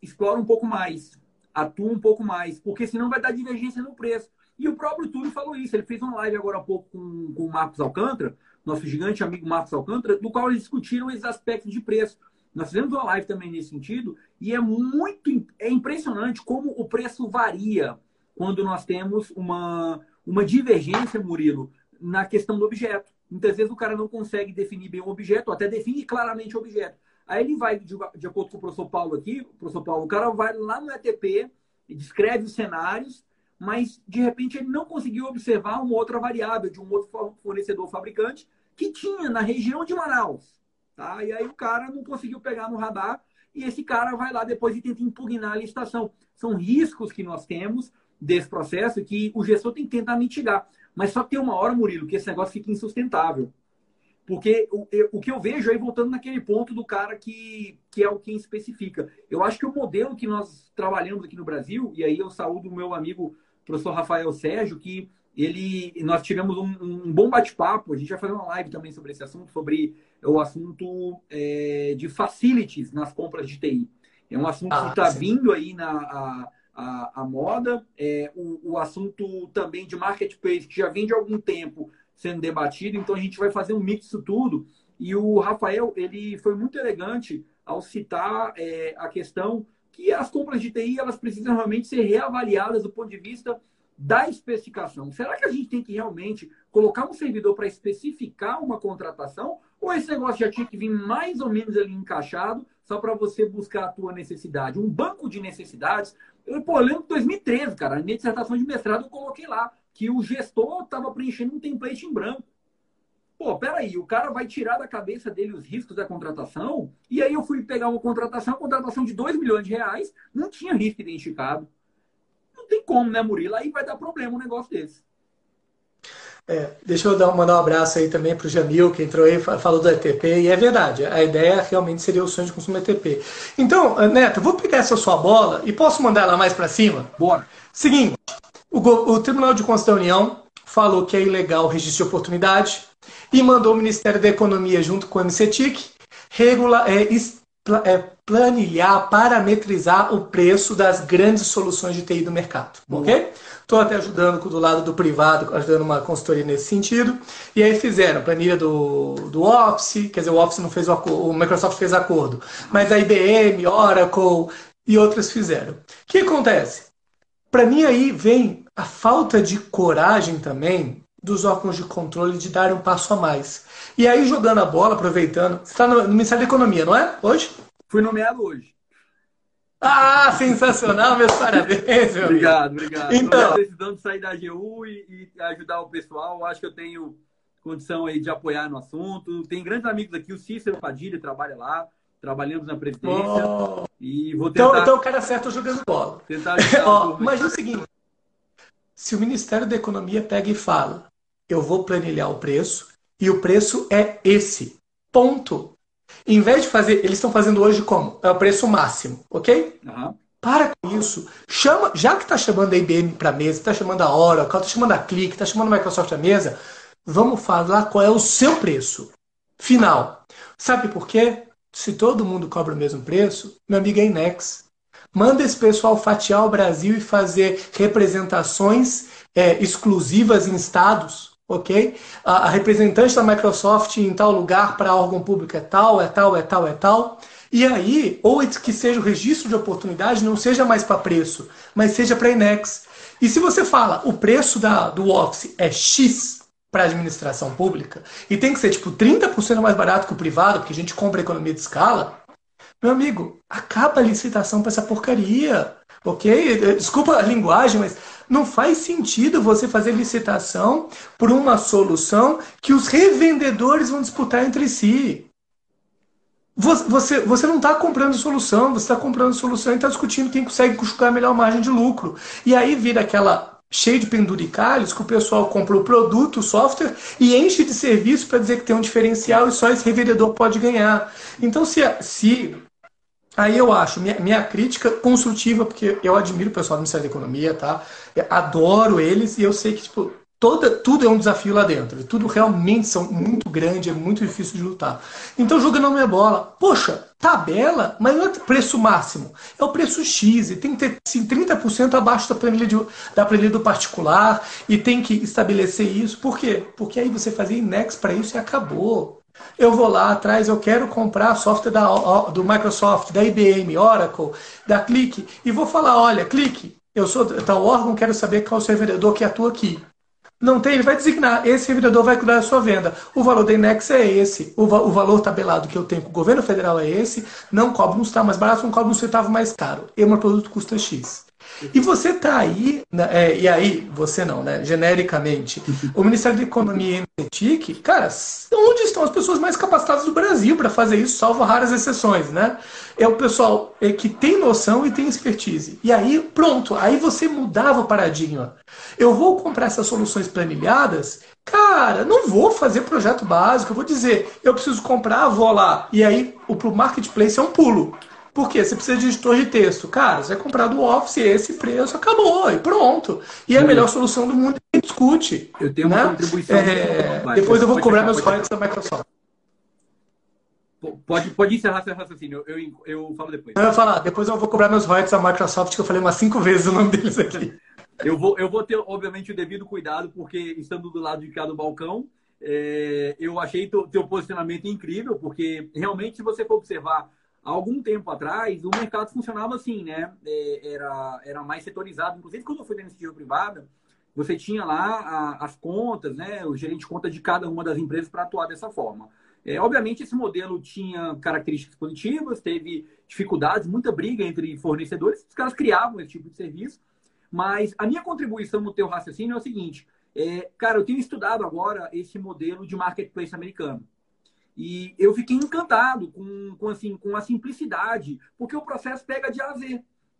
explora um pouco mais, atua um pouco mais, porque senão vai dar divergência no preço. E o próprio Túlio falou isso. Ele fez uma live agora há pouco com, com o Marcos Alcântara, nosso gigante amigo Marcos Alcântara, no qual eles discutiram esses aspectos de preço. Nós fizemos uma live também nesse sentido, e é muito é impressionante como o preço varia quando nós temos uma, uma divergência, Murilo, na questão do objeto. Muitas vezes o cara não consegue definir bem o objeto, ou até define claramente o objeto. Aí ele vai, de, de acordo com o professor Paulo aqui, o professor Paulo, o cara vai lá no ETP, descreve os cenários, mas de repente ele não conseguiu observar uma outra variável de um outro fornecedor fabricante que tinha na região de Manaus. Tá? E aí o cara não conseguiu pegar no radar e esse cara vai lá depois e tenta impugnar a licitação. São riscos que nós temos desse processo que o gestor tem que tentar mitigar. Mas só tem uma hora, Murilo, que esse negócio fica insustentável. Porque o, eu, o que eu vejo aí, voltando naquele ponto do cara que, que é o quem especifica. Eu acho que o modelo que nós trabalhamos aqui no Brasil, e aí eu saúdo o meu amigo professor Rafael Sérgio, que ele, nós tivemos um, um bom bate-papo. A gente vai fazer uma live também sobre esse assunto, sobre o assunto é, de facilities nas compras de TI. É um assunto ah, que está vindo aí na a, a, a moda. É, o, o assunto também de marketplace, que já vem de algum tempo sendo debatido. Então, a gente vai fazer um mix disso tudo. E o Rafael, ele foi muito elegante ao citar é, a questão que as compras de TI elas precisam realmente ser reavaliadas do ponto de vista da especificação. Será que a gente tem que realmente colocar um servidor para especificar uma contratação? Ou esse negócio já tinha que vir mais ou menos ali encaixado só para você buscar a tua necessidade? Um banco de necessidades. Eu, pô, eu lembro de 2013, cara, na minha dissertação de mestrado eu coloquei lá que o gestor estava preenchendo um template em branco. Pô, peraí, o cara vai tirar da cabeça dele os riscos da contratação, e aí eu fui pegar uma contratação, uma contratação de 2 milhões de reais, não tinha risco identificado. Não tem como, né, Murilo? Aí vai dar problema um negócio desse. É, deixa eu dar, mandar um abraço aí também para o Jamil, que entrou aí falou do ETP, e é verdade, a ideia realmente seria o sonho de consumo ETP. Então, Neto, vou pegar essa sua bola e posso mandar ela mais para cima? Bora. Seguinte, o, o Tribunal de Contas da União falou que é ilegal o registro de oportunidade, e mandou o Ministério da Economia, junto com o MCTIC, regula, é, planilhar, parametrizar o preço das grandes soluções de TI do mercado. Uhum. Ok? Estou até ajudando do lado do privado, ajudando uma consultoria nesse sentido. E aí fizeram planilha do, do Office, quer dizer, o Office não fez o acordo, o Microsoft fez acordo, mas a IBM, Oracle e outras fizeram. O que acontece? Para mim aí vem a falta de coragem também dos órgãos de controle de darem um passo a mais. E aí, jogando a bola, aproveitando. Você está no, Ministério da Economia, não é? Hoje? Fui nomeado hoje. Ah, sensacional, meus parabéns, meu Obrigado, amigo. obrigado. Então, decisão de sair da AGU e, e, ajudar o pessoal. Acho que eu tenho condição aí de apoiar no assunto. Tem grandes amigos aqui, o Cícero Padilha trabalha lá. Trabalhamos na presidência. Oh. E vou então, tentar... Então, então o cara certo jogando bola. Tentar oh, Imagina o seguinte. Se o Ministério da Economia pega e fala eu vou planilhar o preço e o preço é esse. Ponto. Em vez de fazer, eles estão fazendo hoje como? É o preço máximo, ok? Uhum. Para com isso. Chama, já que está chamando a IBM para a mesa, está chamando a Oracle, está chamando a Click, está chamando a Microsoft à mesa, vamos falar qual é o seu preço final. Sabe por quê? Se todo mundo cobra o mesmo preço, meu amigo é Inex. Manda esse pessoal fatiar o Brasil e fazer representações é, exclusivas em estados ok? A, a, representante da Microsoft em tal lugar para órgão público é tal, é tal, é tal, é tal. E aí, ou que seja o registro de oportunidade não seja mais para preço, mas seja para Inex. E se você fala o preço da, do Office é X para administração pública e tem que ser tipo 30% mais barato que o privado, porque a gente compra economia de escala, meu amigo, acaba a licitação para essa porcaria. Ok? Desculpa a linguagem, mas não faz sentido você fazer licitação por uma solução que os revendedores vão disputar entre si. Você, você não está comprando solução, você está comprando solução e está discutindo quem consegue enxugar a melhor margem de lucro. E aí vira aquela cheio de penduricalhos que o pessoal compra o produto, o software e enche de serviço para dizer que tem um diferencial e só esse revendedor pode ganhar. Então, se, se Aí eu acho, minha, minha crítica construtiva, porque eu admiro o pessoal do Ministério da Economia, tá? Adoro eles e eu sei que, tipo, toda, tudo é um desafio lá dentro. Tudo realmente são muito grande, é muito difícil de lutar. Então, jogando a minha bola, poxa, tabela, mas não é preço máximo, é o preço X, e tem que ter assim, 30% abaixo da planilha, de, da planilha do particular, e tem que estabelecer isso. Por quê? Porque aí você fazia index para isso e acabou. Eu vou lá atrás, eu quero comprar software da, do Microsoft, da IBM, Oracle, da Click, e vou falar, olha, Click, eu sou tal órgão, quero saber qual o seu vendedor que atua aqui. Não tem, ele vai designar, esse vendedor vai cuidar da sua venda. O valor da Inex é esse, o, o valor tabelado que eu tenho com o governo federal é esse, não cobra um centavo mais barato, não cobra um centavo mais caro. E meu produto custa X. E você está aí, né, é, e aí, você não, né? Genericamente, o Ministério da Economia e TIC, cara, onde estão as pessoas mais capacitadas do Brasil para fazer isso, salvo raras exceções, né? É o pessoal é, que tem noção e tem expertise. E aí, pronto, aí você mudava o paradigma. Eu vou comprar essas soluções planilhadas, cara, não vou fazer projeto básico, eu vou dizer, eu preciso comprar, vou lá. E aí, o pro marketplace é um pulo. Por quê? Você precisa de editor de texto. Cara, você vai comprar do Office esse preço, acabou, e pronto. E é a melhor solução do mundo que discute. Eu tenho né? uma contribuição. É... Depois eu vou cobrar meus royalties da Microsoft. Pode, pode encerrar seu raciocínio, eu, eu, eu falo depois. Eu ia falar, depois eu vou cobrar meus royalties da Microsoft, que eu falei umas cinco vezes o nome deles aqui. Eu vou, eu vou ter, obviamente, o devido cuidado, porque estando do lado de cá do balcão, é, eu achei teu, teu posicionamento incrível, porque realmente, se você for observar, há algum tempo atrás, o mercado funcionava assim, né? É, era, era mais setorizado. Inclusive, quando eu fui na iniciativa privada, você tinha lá a, as contas, né? O gerente de conta de cada uma das empresas para atuar dessa forma. É, obviamente, esse modelo tinha características positivas, teve dificuldades, muita briga entre fornecedores, os caras criavam esse tipo de serviço. Mas a minha contribuição no teu raciocínio é o seguinte: é, cara, eu tenho estudado agora esse modelo de marketplace americano. E eu fiquei encantado com, com, assim, com a simplicidade, porque o processo pega de A.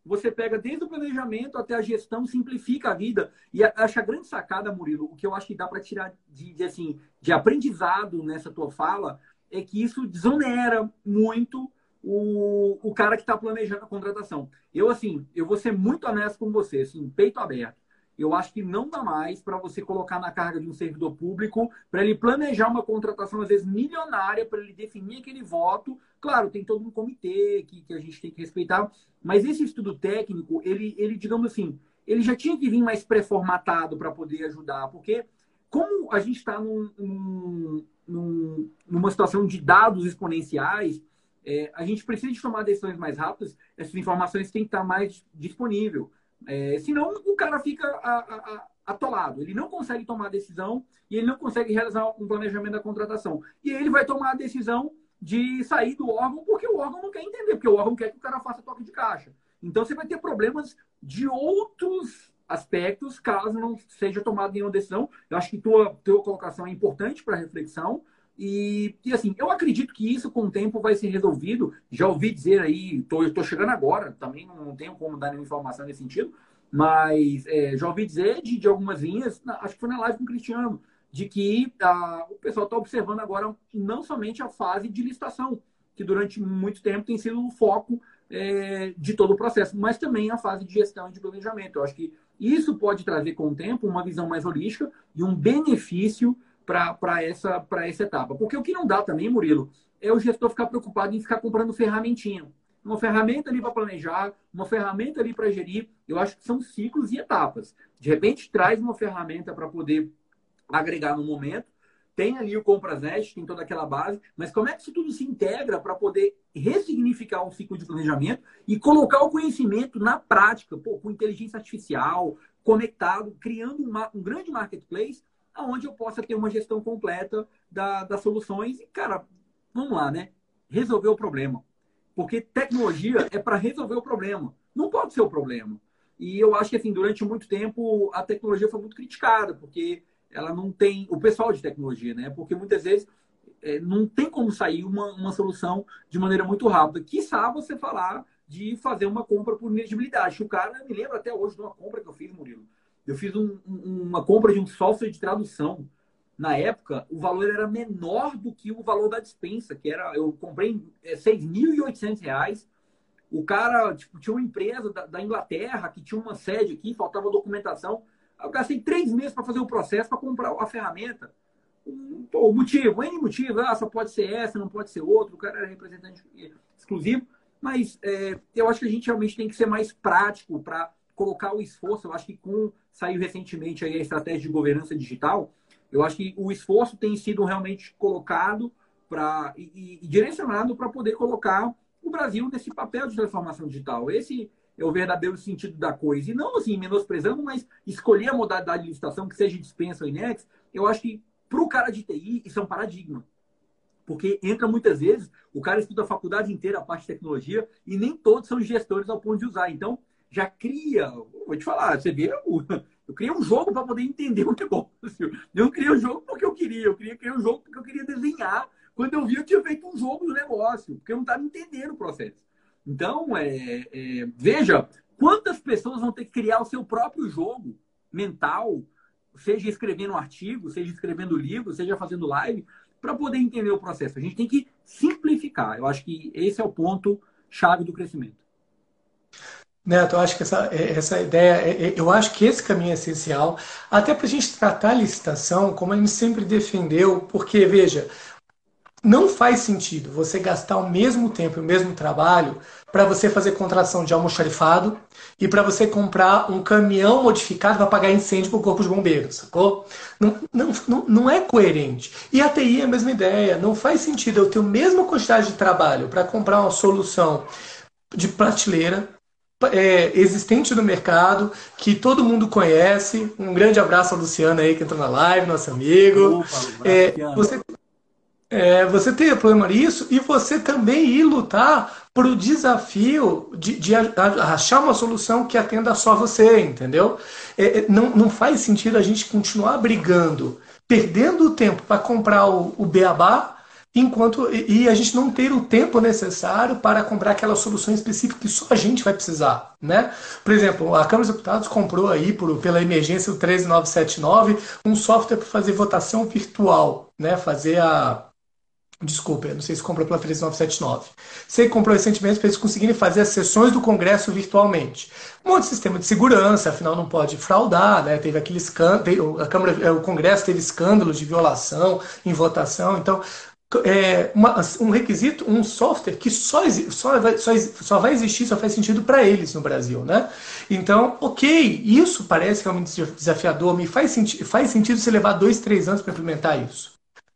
Você pega desde o planejamento até a gestão, simplifica a vida. E acho a grande sacada, Murilo, o que eu acho que dá para tirar de, de, assim, de aprendizado nessa tua fala, é que isso desonera muito o, o cara que está planejando a contratação. Eu, assim, eu vou ser muito honesto com você, assim, peito aberto. Eu acho que não dá mais para você colocar na carga de um servidor público para ele planejar uma contratação, às vezes, milionária, para ele definir aquele voto. Claro, tem todo um comitê que, que a gente tem que respeitar, mas esse estudo técnico, ele, ele digamos assim, ele já tinha que vir mais pré-formatado para poder ajudar, porque como a gente está num, num, num, numa situação de dados exponenciais, é, a gente precisa de tomar decisões mais rápidas, essas informações têm que estar mais disponível. É, senão o cara fica a, a, atolado, ele não consegue tomar decisão e ele não consegue realizar um planejamento da contratação. E ele vai tomar a decisão de sair do órgão porque o órgão não quer entender, porque o órgão quer que o cara faça toque de caixa. Então você vai ter problemas de outros aspectos caso não seja tomada nenhuma decisão. Eu acho que tua, tua colocação é importante para reflexão. E, e, assim, eu acredito que isso com o tempo vai ser resolvido. Já ouvi dizer aí, tô, eu chegando agora, também não tenho como dar nenhuma informação nesse sentido, mas é, já ouvi dizer de, de algumas linhas, acho que foi na live com o Cristiano, de que ah, o pessoal está observando agora não somente a fase de licitação, que durante muito tempo tem sido o foco é, de todo o processo, mas também a fase de gestão e de planejamento. Eu acho que isso pode trazer com o tempo uma visão mais holística e um benefício para essa, essa etapa. Porque o que não dá também, Murilo, é o gestor ficar preocupado em ficar comprando ferramentinha. Uma ferramenta ali para planejar, uma ferramenta ali para gerir. Eu acho que são ciclos e etapas. De repente, traz uma ferramenta para poder agregar no momento. Tem ali o ComprasNet, tem toda aquela base, mas como é que isso tudo se integra para poder ressignificar um ciclo de planejamento e colocar o conhecimento na prática, pô, com inteligência artificial, conectado, criando uma, um grande marketplace aonde eu possa ter uma gestão completa da, das soluções e, cara, vamos lá, né? Resolver o problema. Porque tecnologia é para resolver o problema. Não pode ser o problema. E eu acho que, assim, durante muito tempo, a tecnologia foi muito criticada, porque ela não tem... O pessoal de tecnologia, né? Porque muitas vezes é, não tem como sair uma, uma solução de maneira muito rápida. Quiçá você falar de fazer uma compra por ineligibilidade. O cara, me lembra até hoje de uma compra que eu fiz, Murilo. Eu fiz um, uma compra de um software de tradução. Na época, o valor era menor do que o valor da dispensa, que era. Eu comprei é, 6.800 reais. O cara tipo, tinha uma empresa da, da, Inglaterra que tinha uma sede aqui, faltava documentação. Eu gastei três meses para fazer o processo para comprar a ferramenta. Pô, o motivo, N motivo, ah, só pode ser essa, não pode ser outro. O cara era representante exclusivo. Mas é, eu acho que a gente realmente tem que ser mais prático para colocar o esforço. Eu acho que com saiu recentemente aí a estratégia de governança digital, eu acho que o esforço tem sido realmente colocado para e, e, direcionado para poder colocar o Brasil nesse papel de transformação digital. Esse é o verdadeiro sentido da coisa. E não assim, menosprezando, mas escolher a modalidade de licitação, que seja dispensa ou INEX, eu acho que para o cara de TI, isso é um paradigma. Porque entra muitas vezes, o cara estuda a faculdade inteira a parte de tecnologia e nem todos são gestores ao ponto de usar. Então, já cria, vou te falar, você vê, eu criei um jogo para poder entender o negócio. Eu não criei o um jogo porque eu queria, eu queria criar um jogo porque eu queria desenhar. Quando eu vi, eu tinha feito um jogo do negócio, porque eu não estava entendendo o processo. Então, é, é, veja quantas pessoas vão ter que criar o seu próprio jogo mental, seja escrevendo um artigo, seja escrevendo livro, seja fazendo live, para poder entender o processo. A gente tem que simplificar. Eu acho que esse é o ponto chave do crescimento. Neto, eu acho que essa, essa ideia, eu acho que esse caminho é essencial, até para a gente tratar a licitação como a gente sempre defendeu, porque, veja, não faz sentido você gastar o mesmo tempo e o mesmo trabalho para você fazer contratação de almoxarifado e para você comprar um caminhão modificado para apagar incêndio para o corpo de bombeiros, sacou? Não, não, não, não é coerente. E a TI é a mesma ideia. Não faz sentido eu ter a mesma quantidade de trabalho para comprar uma solução de prateleira, é, existente no mercado, que todo mundo conhece. Um grande abraço ao Luciano aí que entrou na live, nosso amigo. Opa, é, você é, você ter problema nisso e você também ir lutar para o desafio de, de, achar uma solução que atenda só você, entendeu? É, é, não, não faz sentido a gente continuar brigando, perdendo o tempo para comprar o, o beabá, enquanto e a gente não ter o tempo necessário para comprar aquela solução específica que só a gente vai precisar, né? Por exemplo, a Câmara dos Deputados comprou aí por, pela emergência do 13979 um software para fazer votação virtual, né? Fazer a Desculpa, não sei se comprou pela 3979. Você comprou recentemente para eles conseguirem fazer as sessões do Congresso virtualmente. Um monte de sistema de segurança, afinal não pode fraudar, né? Teve aquele escândalo, a Câmara, o Congresso teve escândalo de violação em votação, então é uma, um requisito, um software que só, só, vai, só, só vai existir, só faz sentido para eles no Brasil, né? Então, ok, isso parece realmente desafiador, me faz, senti faz sentido você levar dois, três anos para implementar isso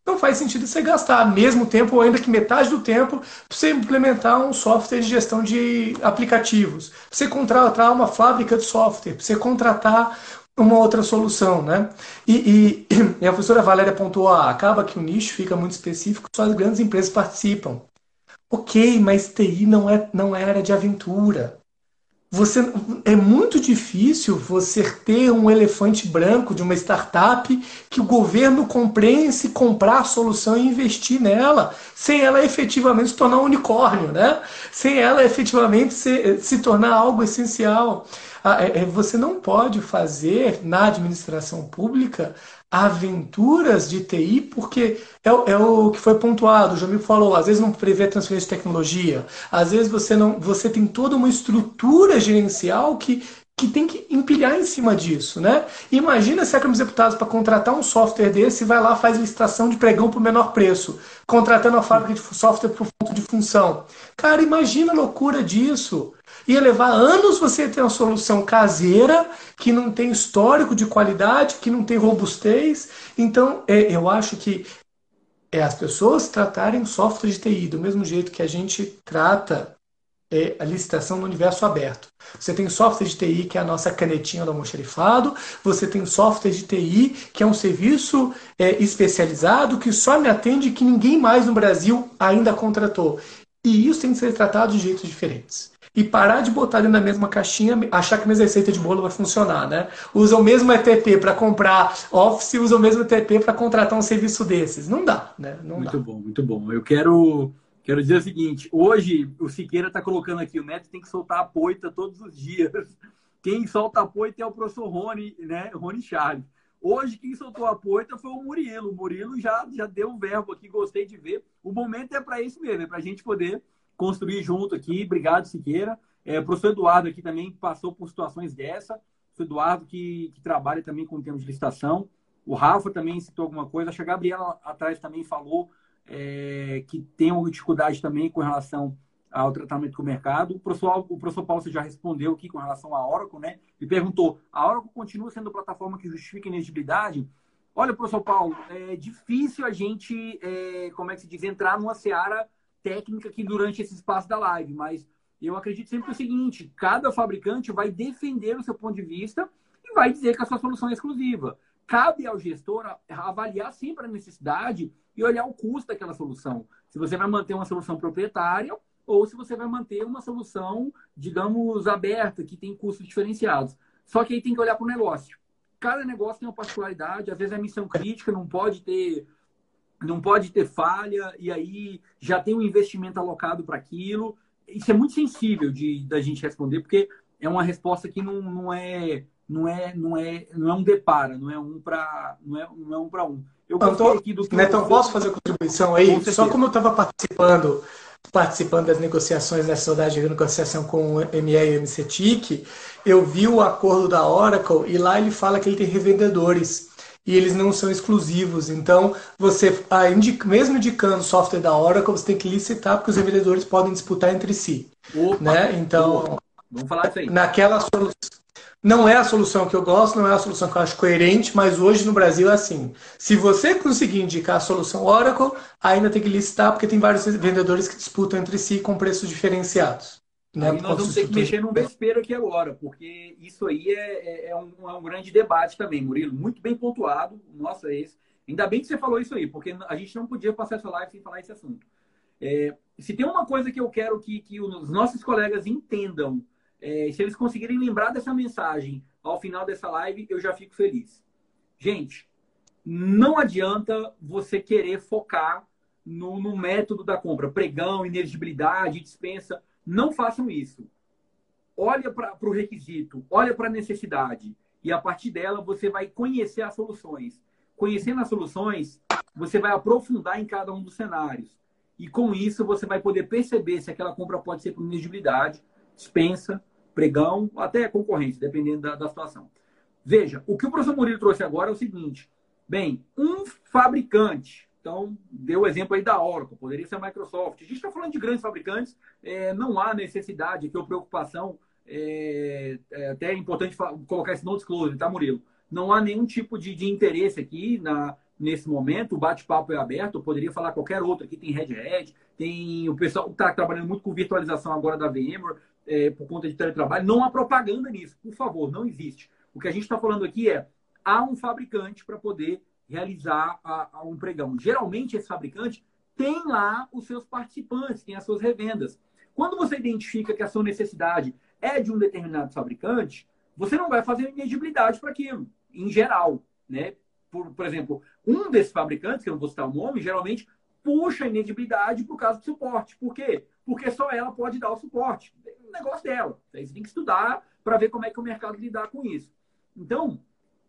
não faz sentido você gastar mesmo tempo, ou ainda que metade do tempo, para você implementar um software de gestão de aplicativos, para você contratar uma fábrica de software, para você contratar uma outra solução, né? E, e, e a professora Valéria pontuou, ah, acaba que o nicho fica muito específico, só as grandes empresas participam. Ok, mas TI não é, não é área de aventura. Você, é muito difícil você ter um elefante branco de uma startup que o governo compreende, comprar a solução e investir nela, sem ela efetivamente se tornar um unicórnio, né? sem ela efetivamente se, se tornar algo essencial. Ah, é, é, você não pode fazer na administração pública aventuras de TI, porque é, é, o que foi pontuado, o Jamil falou, às vezes não prevê transferência de tecnologia, às vezes você não, você tem toda uma estrutura gerencial que, que tem que empilhar em cima disso, né? Imagina se a Câmara dos Deputados para contratar um software desse vai lá faz licitação de pregão por menor preço, contratando uma fábrica de software por ponto de função. Cara, imagina a loucura disso. Ia levar anos você ter uma solução caseira, que não tem histórico de qualidade, que não tem robustez. Então, é, eu acho que é as pessoas tratarem software de TI do mesmo jeito que a gente trata é, a licitação no universo aberto. Você tem software de TI, que é a nossa canetinha do almoxarifado, você tem software de TI, que é um serviço é, especializado que só me atende que ninguém mais no Brasil ainda contratou. E isso tem que ser tratado de jeitos diferentes e parar de botar ali na mesma caixinha, achar que a minha receita de bolo vai funcionar, né? Usa o mesmo ETP para comprar Office, usa o mesmo ETP para contratar um serviço desses. Não dá, né? Não muito dá. bom, muito bom. Eu quero, quero dizer o seguinte: hoje o Siqueira está colocando aqui, o Neto tem que soltar a poita todos os dias. Quem solta a poita é o professor Rony, né? Rony Charles. Hoje, quem soltou a poita foi o Murilo. O Murilo já, já deu um verbo aqui, gostei de ver. O momento é para isso mesmo, é para a gente poder construir junto aqui. Obrigado, Siqueira. É, o professor Eduardo aqui também passou por situações dessa. O Eduardo que, que trabalha também com termos de licitação. O Rafa também citou alguma coisa. Acho que a Gabriela atrás também falou é, que tem uma dificuldade também com relação ao tratamento com o mercado. O professor, o professor Paulo já respondeu aqui com relação à Oracle, né? Ele perguntou: a Oracle continua sendo plataforma que justifica a inegibilidade? Olha, professor Paulo, é difícil a gente, é, como é que se diz, entrar numa seara técnica aqui durante esse espaço da live, mas eu acredito sempre o seguinte: cada fabricante vai defender o seu ponto de vista e vai dizer que a sua solução é exclusiva. Cabe ao gestor avaliar sempre a necessidade e olhar o custo daquela solução. Se você vai manter uma solução proprietária ou se você vai manter uma solução, digamos, aberta, que tem custos diferenciados. Só que aí tem que olhar para o negócio. Cada negócio tem uma particularidade, às vezes é missão crítica, não pode ter não pode ter falha, e aí já tem um investimento alocado para aquilo. Isso é muito sensível de da gente responder, porque é uma resposta que não, não é não é não é não é um depara, não é um para não é, não é um para um. Eu gostei aqui do que Netão, você... posso fazer contribuição aí? Só como eu estava participando participando das negociações nessa saudade de negociação com o ME e o MCTIC, eu vi o acordo da Oracle e lá ele fala que ele tem revendedores e eles não são exclusivos. Então, você, mesmo indicando software da Oracle, você tem que licitar porque os revendedores podem disputar entre si. Opa, né? Então, vamos falar isso aí. Naquela solução. Não é a solução que eu gosto, não é a solução que eu acho coerente, mas hoje no Brasil é assim. Se você conseguir indicar a solução Oracle, ainda tem que licitar, porque tem vários vendedores que disputam entre si com preços diferenciados. Né? Nós vamos ter que mexer num vespeiro aqui agora, porque isso aí é, é, é, um, é, um, grande debate também, Murilo. Muito bem pontuado. Nossa, esse. Ainda bem que você falou isso aí, porque a gente não podia passar essa live sem falar esse assunto. É, se tem uma coisa que eu quero que, que os nossos colegas entendam, é, se eles conseguirem lembrar dessa mensagem ao final dessa live, eu já fico feliz. Gente, não adianta você querer focar no, no método da compra, pregão, inegibilidade, dispensa não façam isso. Olha para o requisito, olha para a necessidade. E a partir dela você vai conhecer as soluções. Conhecendo as soluções, você vai aprofundar em cada um dos cenários. E com isso você vai poder perceber se aquela compra pode ser por inegibilidade, dispensa, pregão, até concorrência, dependendo da, da situação. Veja, o que o professor Murilo trouxe agora é o seguinte. Bem, um fabricante então, deu o exemplo aí da Oracle, poderia ser a Microsoft. A gente está falando de grandes fabricantes, é, não há necessidade, que ou preocupação, é, é até é importante colocar esse no disclosure, tá, Murilo? Não há nenhum tipo de, de interesse aqui na, nesse momento, o bate-papo é aberto, poderia falar qualquer outro aqui, tem Red Hat, tem o pessoal está trabalhando muito com virtualização agora da VMware, é, por conta de teletrabalho, não há propaganda nisso, por favor, não existe. O que a gente está falando aqui é, há um fabricante para poder realizar a, a um pregão. Geralmente, esse fabricante tem lá os seus participantes, tem as suas revendas. Quando você identifica que a sua necessidade é de um determinado fabricante, você não vai fazer inegibilidade para aquilo, em geral. Né? Por, por exemplo, um desses fabricantes, que eu não vou citar o nome, geralmente puxa a inedibilidade por causa do suporte. Por quê? Porque só ela pode dar o suporte. É um negócio dela. Você tem que estudar para ver como é que o mercado lidar com isso. Então,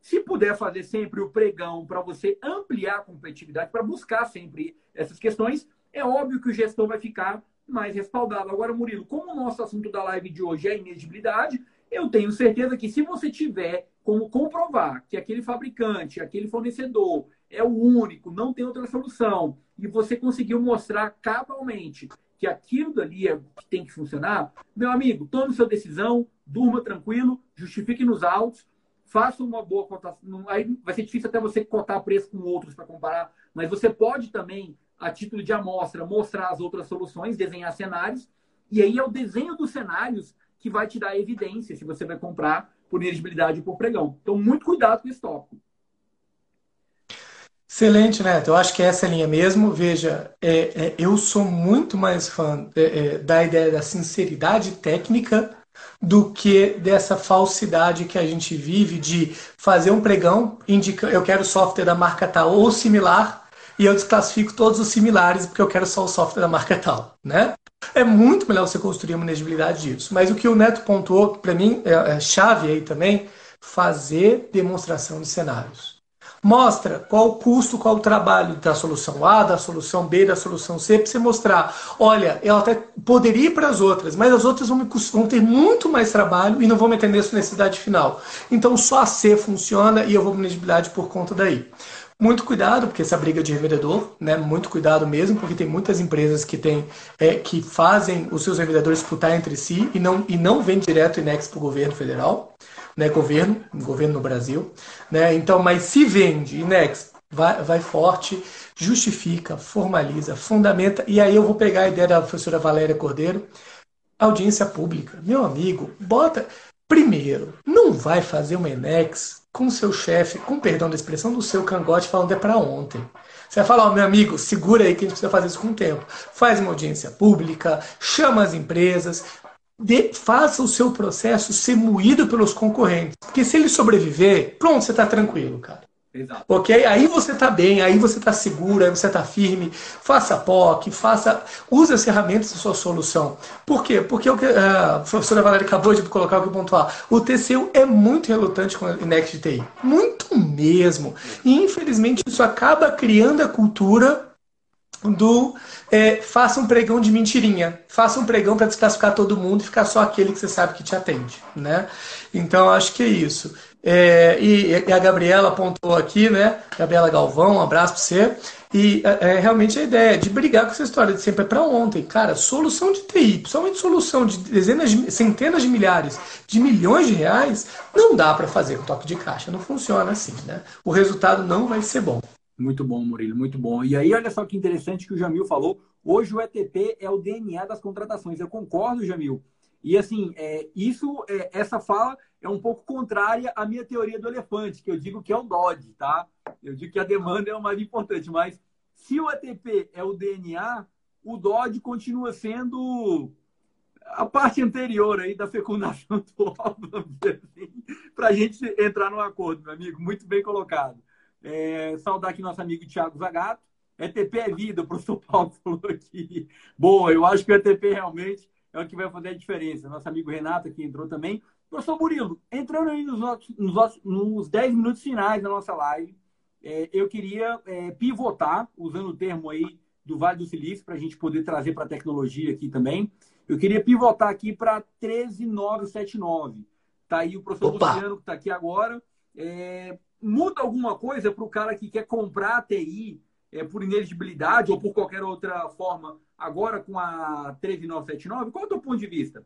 se puder fazer sempre o pregão para você ampliar a competitividade, para buscar sempre essas questões, é óbvio que o gestor vai ficar mais respaldado. Agora, Murilo, como o nosso assunto da live de hoje é inegibilidade, eu tenho certeza que se você tiver como comprovar que aquele fabricante, aquele fornecedor é o único, não tem outra solução, e você conseguiu mostrar cabalmente que aquilo dali é que tem que funcionar, meu amigo, tome sua decisão, durma tranquilo, justifique nos autos, faça uma boa cotação. Aí vai ser difícil até você cotar preço com outros para comparar, mas você pode também, a título de amostra, mostrar as outras soluções, desenhar cenários, e aí é o desenho dos cenários que vai te dar evidência se você vai comprar por elegibilidade ou por pregão. Então, muito cuidado com esse tópico. Excelente, Neto. Eu acho que é essa linha mesmo. Veja, é, é, eu sou muito mais fã é, é da ideia da sinceridade técnica do que dessa falsidade que a gente vive de fazer um pregão, indica, eu quero software da marca tal ou similar, e eu desclassifico todos os similares porque eu quero só o software da marca tal, né? É muito melhor você construir uma legibilidade disso. Mas o que o Neto pontuou, para mim, é, é chave aí também, fazer demonstração de cenários. Mostra qual o custo, qual o trabalho da solução A, da solução B, da solução C, para você mostrar. Olha, ela até poderia ir para as outras, mas as outras vão, vão, ter muito mais trabalho e não vão me atender a sua necessidade final. Então só a C funciona e eu vou vulnerabilidade por conta daí. Muito cuidado, porque essa briga de revendedor, né? Muito cuidado mesmo, porque tem muitas empresas que tem, é, que fazem os seus revendedores disputar entre si e não, e não vêm direto inex para o governo federal né, governo, governo no Brasil. Né? Então, mas se vende, Inex, vai, vai forte, justifica, formaliza, fundamenta, e aí eu vou pegar a ideia da professora Valéria Cordeiro, audiência pública. Meu amigo, bota. Primeiro, não vai fazer uma Enex com seu chefe, com perdão da expressão, do seu cangote falando é para ontem. Você vai falar, oh, meu amigo, segura aí que a gente precisa fazer isso com o tempo. Faz uma audiência pública, chama as empresas, de, faça o seu processo ser moído pelos concorrentes. Porque se ele sobreviver, pronto, você está tranquilo, cara. Exato. Ok? Aí você está bem, aí você está seguro, aí você está firme. Faça POC, faça, use as ferramentas da sua solução. Por quê? Porque o que a professora Valéria acabou de colocar o pontuar. O TCU é muito relutante com o Next TI. Muito mesmo. E infelizmente isso acaba criando a cultura do é, faça um pregão de mentirinha, faça um pregão para desclassificar todo mundo e ficar só aquele que você sabe que te atende, né? Então acho que é isso. É, e, e, a Gabriela apontou aqui, né? Gabriela Galvão, um abraço para você. E é, é, realmente a ideia de brigar com essa história de sempre é para ontem. Cara, solução de TI, principalmente solução de dezenas, de, centenas de milhares, de milhões de reais, não dá para fazer com toque de caixa. Não funciona assim, né? O resultado não vai ser bom. Muito bom, Murilo, muito bom. E aí, olha só que interessante que o Jamil falou. Hoje o ETP é o DNA das contratações. Eu concordo, Jamil. E assim, é, isso, é, essa fala é um pouco contrária à minha teoria do elefante, que eu digo que é o Dodge, tá? Eu digo que a demanda é o mais importante, mas se o ETP é o DNA, o Dodge continua sendo a parte anterior aí da fecundação do assim, para a gente entrar no acordo, meu amigo. Muito bem colocado. É, saudar aqui nosso amigo Thiago Zagato. ETP é vida, o professor Paulo falou aqui. Boa, eu acho que o ETP realmente é o que vai fazer a diferença. Nosso amigo Renato aqui entrou também. Professor Murilo, entrando aí nos, nos, nos 10 minutos finais da nossa live, é, eu queria é, pivotar, usando o termo aí do Vale do Silício, para a gente poder trazer para a tecnologia aqui também. Eu queria pivotar aqui para 13979. Está aí o professor Opa. Luciano, que está aqui agora. É, muda alguma coisa para o cara que quer comprar a TI é, por ineligibilidade ou por qualquer outra forma, agora com a 13979? Qual é o teu ponto de vista?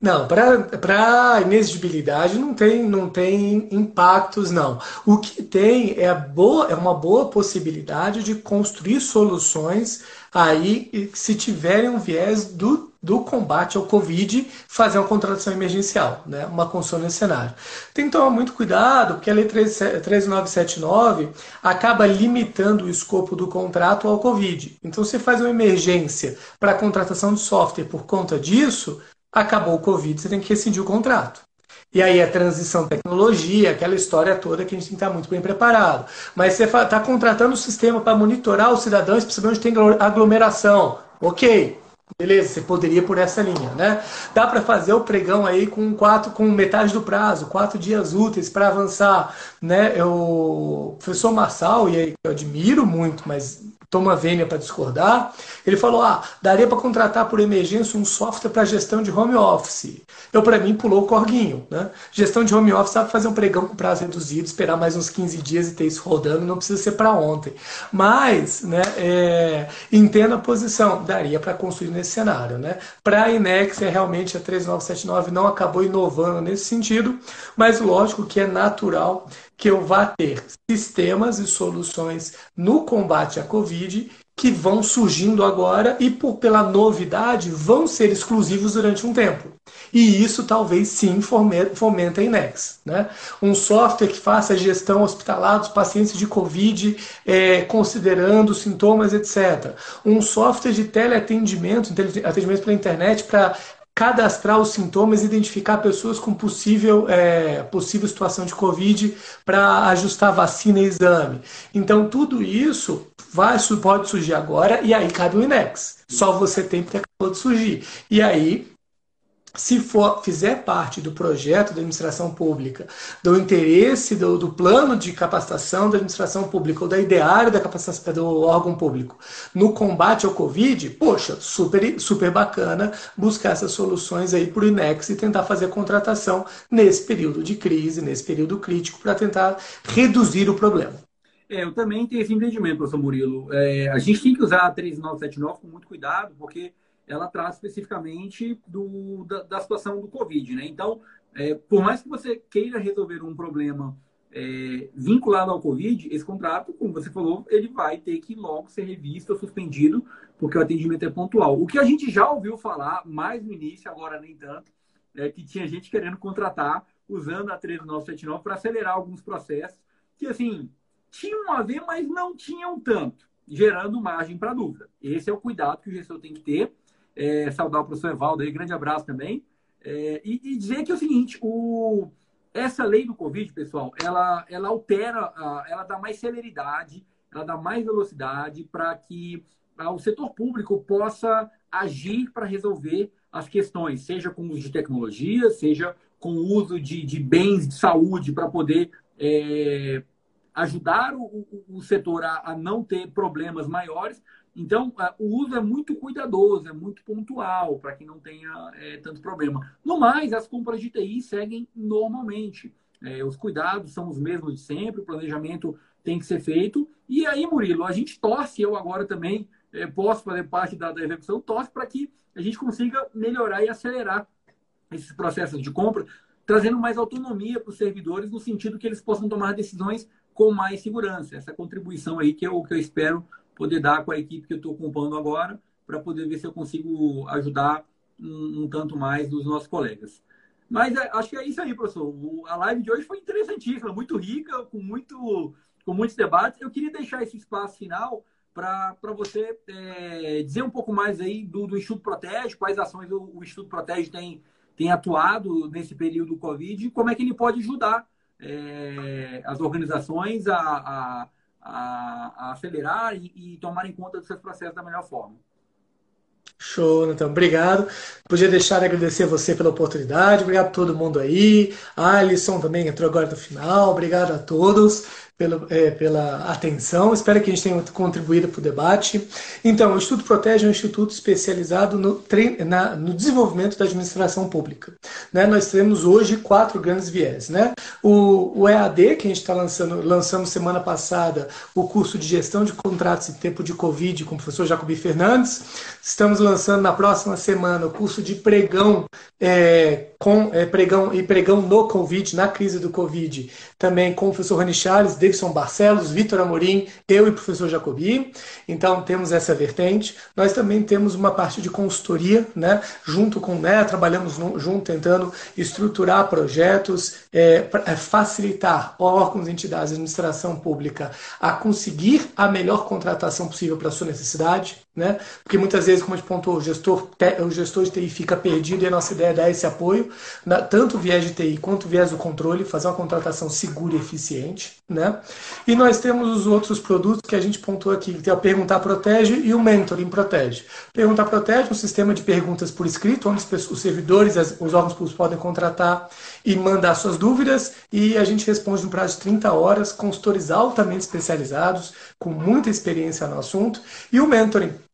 Não, para inexigibilidade não tem, não tem impactos, não. O que tem é, boa, é uma boa possibilidade de construir soluções aí, se tiverem um viés do, do combate ao Covid, fazer uma contratação emergencial, né? uma construção nesse cenário. Tem que tomar muito cuidado, porque a Lei 13979 acaba limitando o escopo do contrato ao Covid. Então, se faz uma emergência para contratação de software por conta disso, acabou o Covid, você tem que rescindir o contrato. E aí a transição tecnologia, aquela história toda que a gente tem que estar muito bem preparado. Mas você está contratando o sistema para monitorar os cidadãos, onde tem aglomeração. Ok, Beleza, você poderia por essa linha, né? Dá para fazer o pregão aí com quatro, com metade do prazo, quatro dias úteis para avançar, né? Eu, o professor Massal, e aí eu admiro muito, mas toma vênia para discordar, ele falou: ah, daria para contratar por emergência um software para gestão de home office. Eu, para mim, pulou o corguinho. Né? Gestão de home office sabe fazer um pregão com prazo reduzido, esperar mais uns 15 dias e ter isso rodando, não precisa ser para ontem. Mas, né, é, entendo a posição, daria para construir nesse cenário. Né? Para a Inex, é realmente a 3979 não acabou inovando nesse sentido, mas lógico que é natural que eu vá ter sistemas e soluções no combate à Covid que vão surgindo agora e, por, pela novidade, vão ser exclusivos durante um tempo. E isso talvez sim fomente a INEX. Né? Um software que faça a gestão hospitalar dos pacientes de Covid, é, considerando sintomas, etc. Um software de teleatendimento, atendimento pela internet, para cadastrar os sintomas, identificar pessoas com possível, é, possível situação de Covid para ajustar vacina e exame. Então, tudo isso vai, pode surgir agora e aí cabe o INEX. Só você tem que ter acabou de surgir. E aí se for, fizer parte do projeto da administração pública, do interesse do, do, plano de capacitação da administração pública ou da ideária da capacitação do órgão público no combate ao Covid, poxa, super, super bacana buscar essas soluções aí o INEX e tentar fazer contratação nesse período de crise, nesse período crítico, para tentar reduzir o problema. É, eu também tenho esse entendimento, professor Murilo. É, a gente tem que usar a 3979 com muito cuidado, porque ela traz especificamente do, da, da situação do Covid, né? Então, é, por mais que você queira resolver um problema é, vinculado ao Covid, esse contrato, como você falou, ele vai ter que logo ser revisto ou suspendido, porque o atendimento é pontual. O que a gente já ouviu falar, mais no início, agora nem tanto, é que tinha gente querendo contratar usando a 13979 para acelerar alguns processos que, assim, tinham a ver, mas não tinham tanto, gerando margem para dúvida. Esse é o cuidado que o gestor tem que ter é, saudar o professor Evaldo aí, grande abraço também. É, e, e, dizer que é o seguinte, o, essa lei do Covid, pessoal, ela, ela altera, ela dá mais celeridade, ela dá mais velocidade para que o setor público possa agir para resolver as questões, seja com o uso de tecnologia, seja com o uso de, de bens de saúde para poder é, ajudar o, o, o setor a, a, não ter problemas maiores. Então, o uso é muito cuidadoso, é muito pontual, para que não tenha é, tanto problema. No mais, as compras de TI seguem normalmente. É, os cuidados são os mesmos de sempre, o planejamento tem que ser feito. E aí, Murilo, a gente torce, eu agora também é, posso fazer parte da, da execução, torce para que a gente consiga melhorar e acelerar esses processos de compra, trazendo mais autonomia para os servidores, no sentido que eles possam tomar decisões com mais segurança. Essa contribuição aí que eu, que eu espero poder dar com a equipe que eu estou compondo agora, para poder ver se eu consigo ajudar um, um tanto mais dos nossos colegas. Mas é, acho que é isso aí, professor. O, a live de hoje foi interessantíssima, muito rica, com, muito, com muitos debates. Eu queria deixar esse espaço final para você é, dizer um pouco mais aí do, do Instituto Protege, quais ações o, o Instituto Protege tem, tem atuado nesse período do Covid e como é que ele pode ajudar é, as organizações a, a, a, acelerar e, e tomar em conta dos seus processos da melhor forma. Show, então, obrigado. Podia deixar de agradecer você pela oportunidade, obrigado a todo mundo aí. A Alisson também entrou agora no final, obrigado a todos pelo, é, pela atenção. Espero que a gente tenha contribuído para o debate. Então, o Instituto Protege é um instituto especializado no, na, no desenvolvimento da administração pública. Né? Nós temos hoje quatro grandes viés. Né? O, o EAD, que a gente está lançando, lançamos semana passada, o curso de gestão de contratos em tempo de Covid com o professor Jacobi Fernandes. Estamos lançando na próxima semana o curso de pregão, é, com, é, pregão e pregão no Covid, na crise do Covid, também com o professor Rani Charles, Davidson Barcelos, Vitor Amorim, eu e o professor Jacobi. Então temos essa vertente. Nós também temos uma parte de consultoria, né? junto com né, trabalhamos no, junto tentando estruturar projetos, é, é, facilitar órgãos, entidades, administração pública a conseguir a melhor contratação possível para a sua necessidade. Né? Porque muitas vezes, como a gente pontuou, o gestor, o gestor de TI fica perdido e a nossa ideia é dar esse apoio, na, tanto viés de TI quanto viés do controle, fazer uma contratação segura e eficiente. Né? E nós temos os outros produtos que a gente pontuou aqui, que tem o Perguntar Protege e o Mentoring Protege. Perguntar Protege é um sistema de perguntas por escrito, onde os servidores, os órgãos públicos podem contratar e mandar suas dúvidas, e a gente responde no prazo de 30 horas, consultores altamente especializados, com muita experiência no assunto. E o Mentoring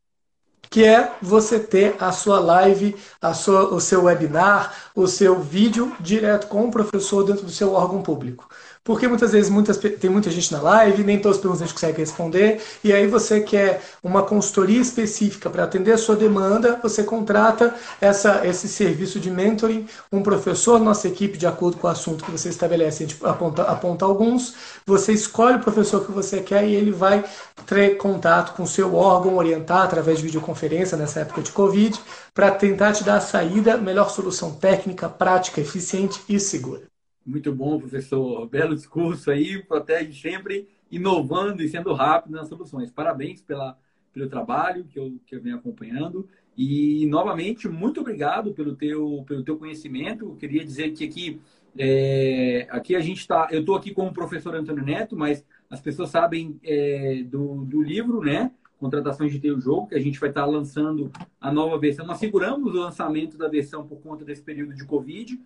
que é você ter a sua live, a sua, o seu webinar, o seu vídeo direto com o professor dentro do seu órgão público. Porque muitas vezes muitas, tem muita gente na live, nem todas as perguntas a gente consegue responder, e aí você quer uma consultoria específica para atender a sua demanda, você contrata essa, esse serviço de mentoring, um professor, nossa equipe, de acordo com o assunto que você estabelece, a gente aponta, aponta alguns, você escolhe o professor que você quer e ele vai ter contato com o seu órgão, orientar através de videoconferência nessa época de Covid, para tentar te dar a saída, melhor solução técnica, prática, eficiente e segura. Muito bom, professor. Belo discurso aí, protege sempre inovando e sendo rápido nas soluções. Parabéns pela, pelo trabalho que eu, que eu venho acompanhando. E, novamente, muito obrigado pelo teu, pelo teu conhecimento. Eu queria dizer que aqui, é, aqui a gente está... Eu estou aqui com o professor Antônio Neto, mas as pessoas sabem é, do, do livro, né? Contratações de ter o jogo, que a gente vai estar tá lançando a nova versão. Nós seguramos o lançamento da versão por conta desse período de Covid,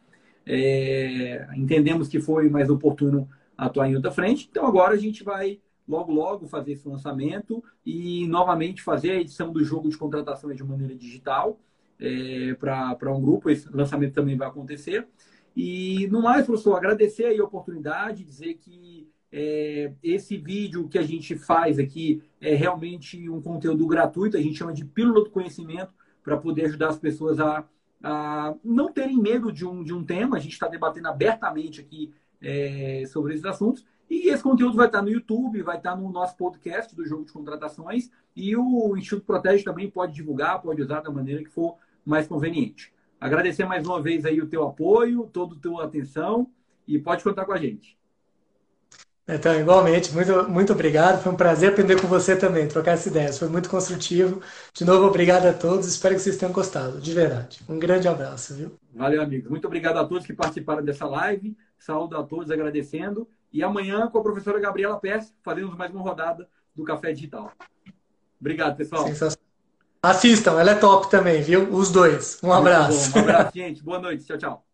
é, entendemos que foi mais oportuno atuar em outra frente. Então agora a gente vai logo logo fazer esse lançamento e novamente fazer a edição do jogo de contratação de maneira digital é, para um grupo. Esse lançamento também vai acontecer. E no mais, professor, agradecer aí a oportunidade, dizer que é, esse vídeo que a gente faz aqui é realmente um conteúdo gratuito, a gente chama de pílula do conhecimento, para poder ajudar as pessoas a a não terem medo de um, de um tema. A gente está debatendo abertamente aqui é, sobre esses assuntos. E esse conteúdo vai estar no YouTube, vai estar no nosso podcast do Jogo de Contratações. E o Instituto Protege também pode divulgar, pode usar da maneira que for mais conveniente. Agradecer mais uma vez aí o teu apoio, toda a tua atenção e pode contar com a gente. Então, igualmente, muito, muito obrigado. Foi um prazer aprender com você também, trocar essa ideia. Foi muito construtivo. De novo, obrigado a todos. Espero que vocês tenham gostado, de verdade. Um grande abraço, viu? Valeu, amigos. Muito obrigado a todos que participaram dessa live. Saúdo a todos, agradecendo. E amanhã, com a professora Gabriela Pérez, faremos mais uma rodada do Café Digital. Obrigado, pessoal. Assistam, ela é top também, viu? Os dois. Um abraço. Um abraço, gente. Boa noite. Tchau, tchau.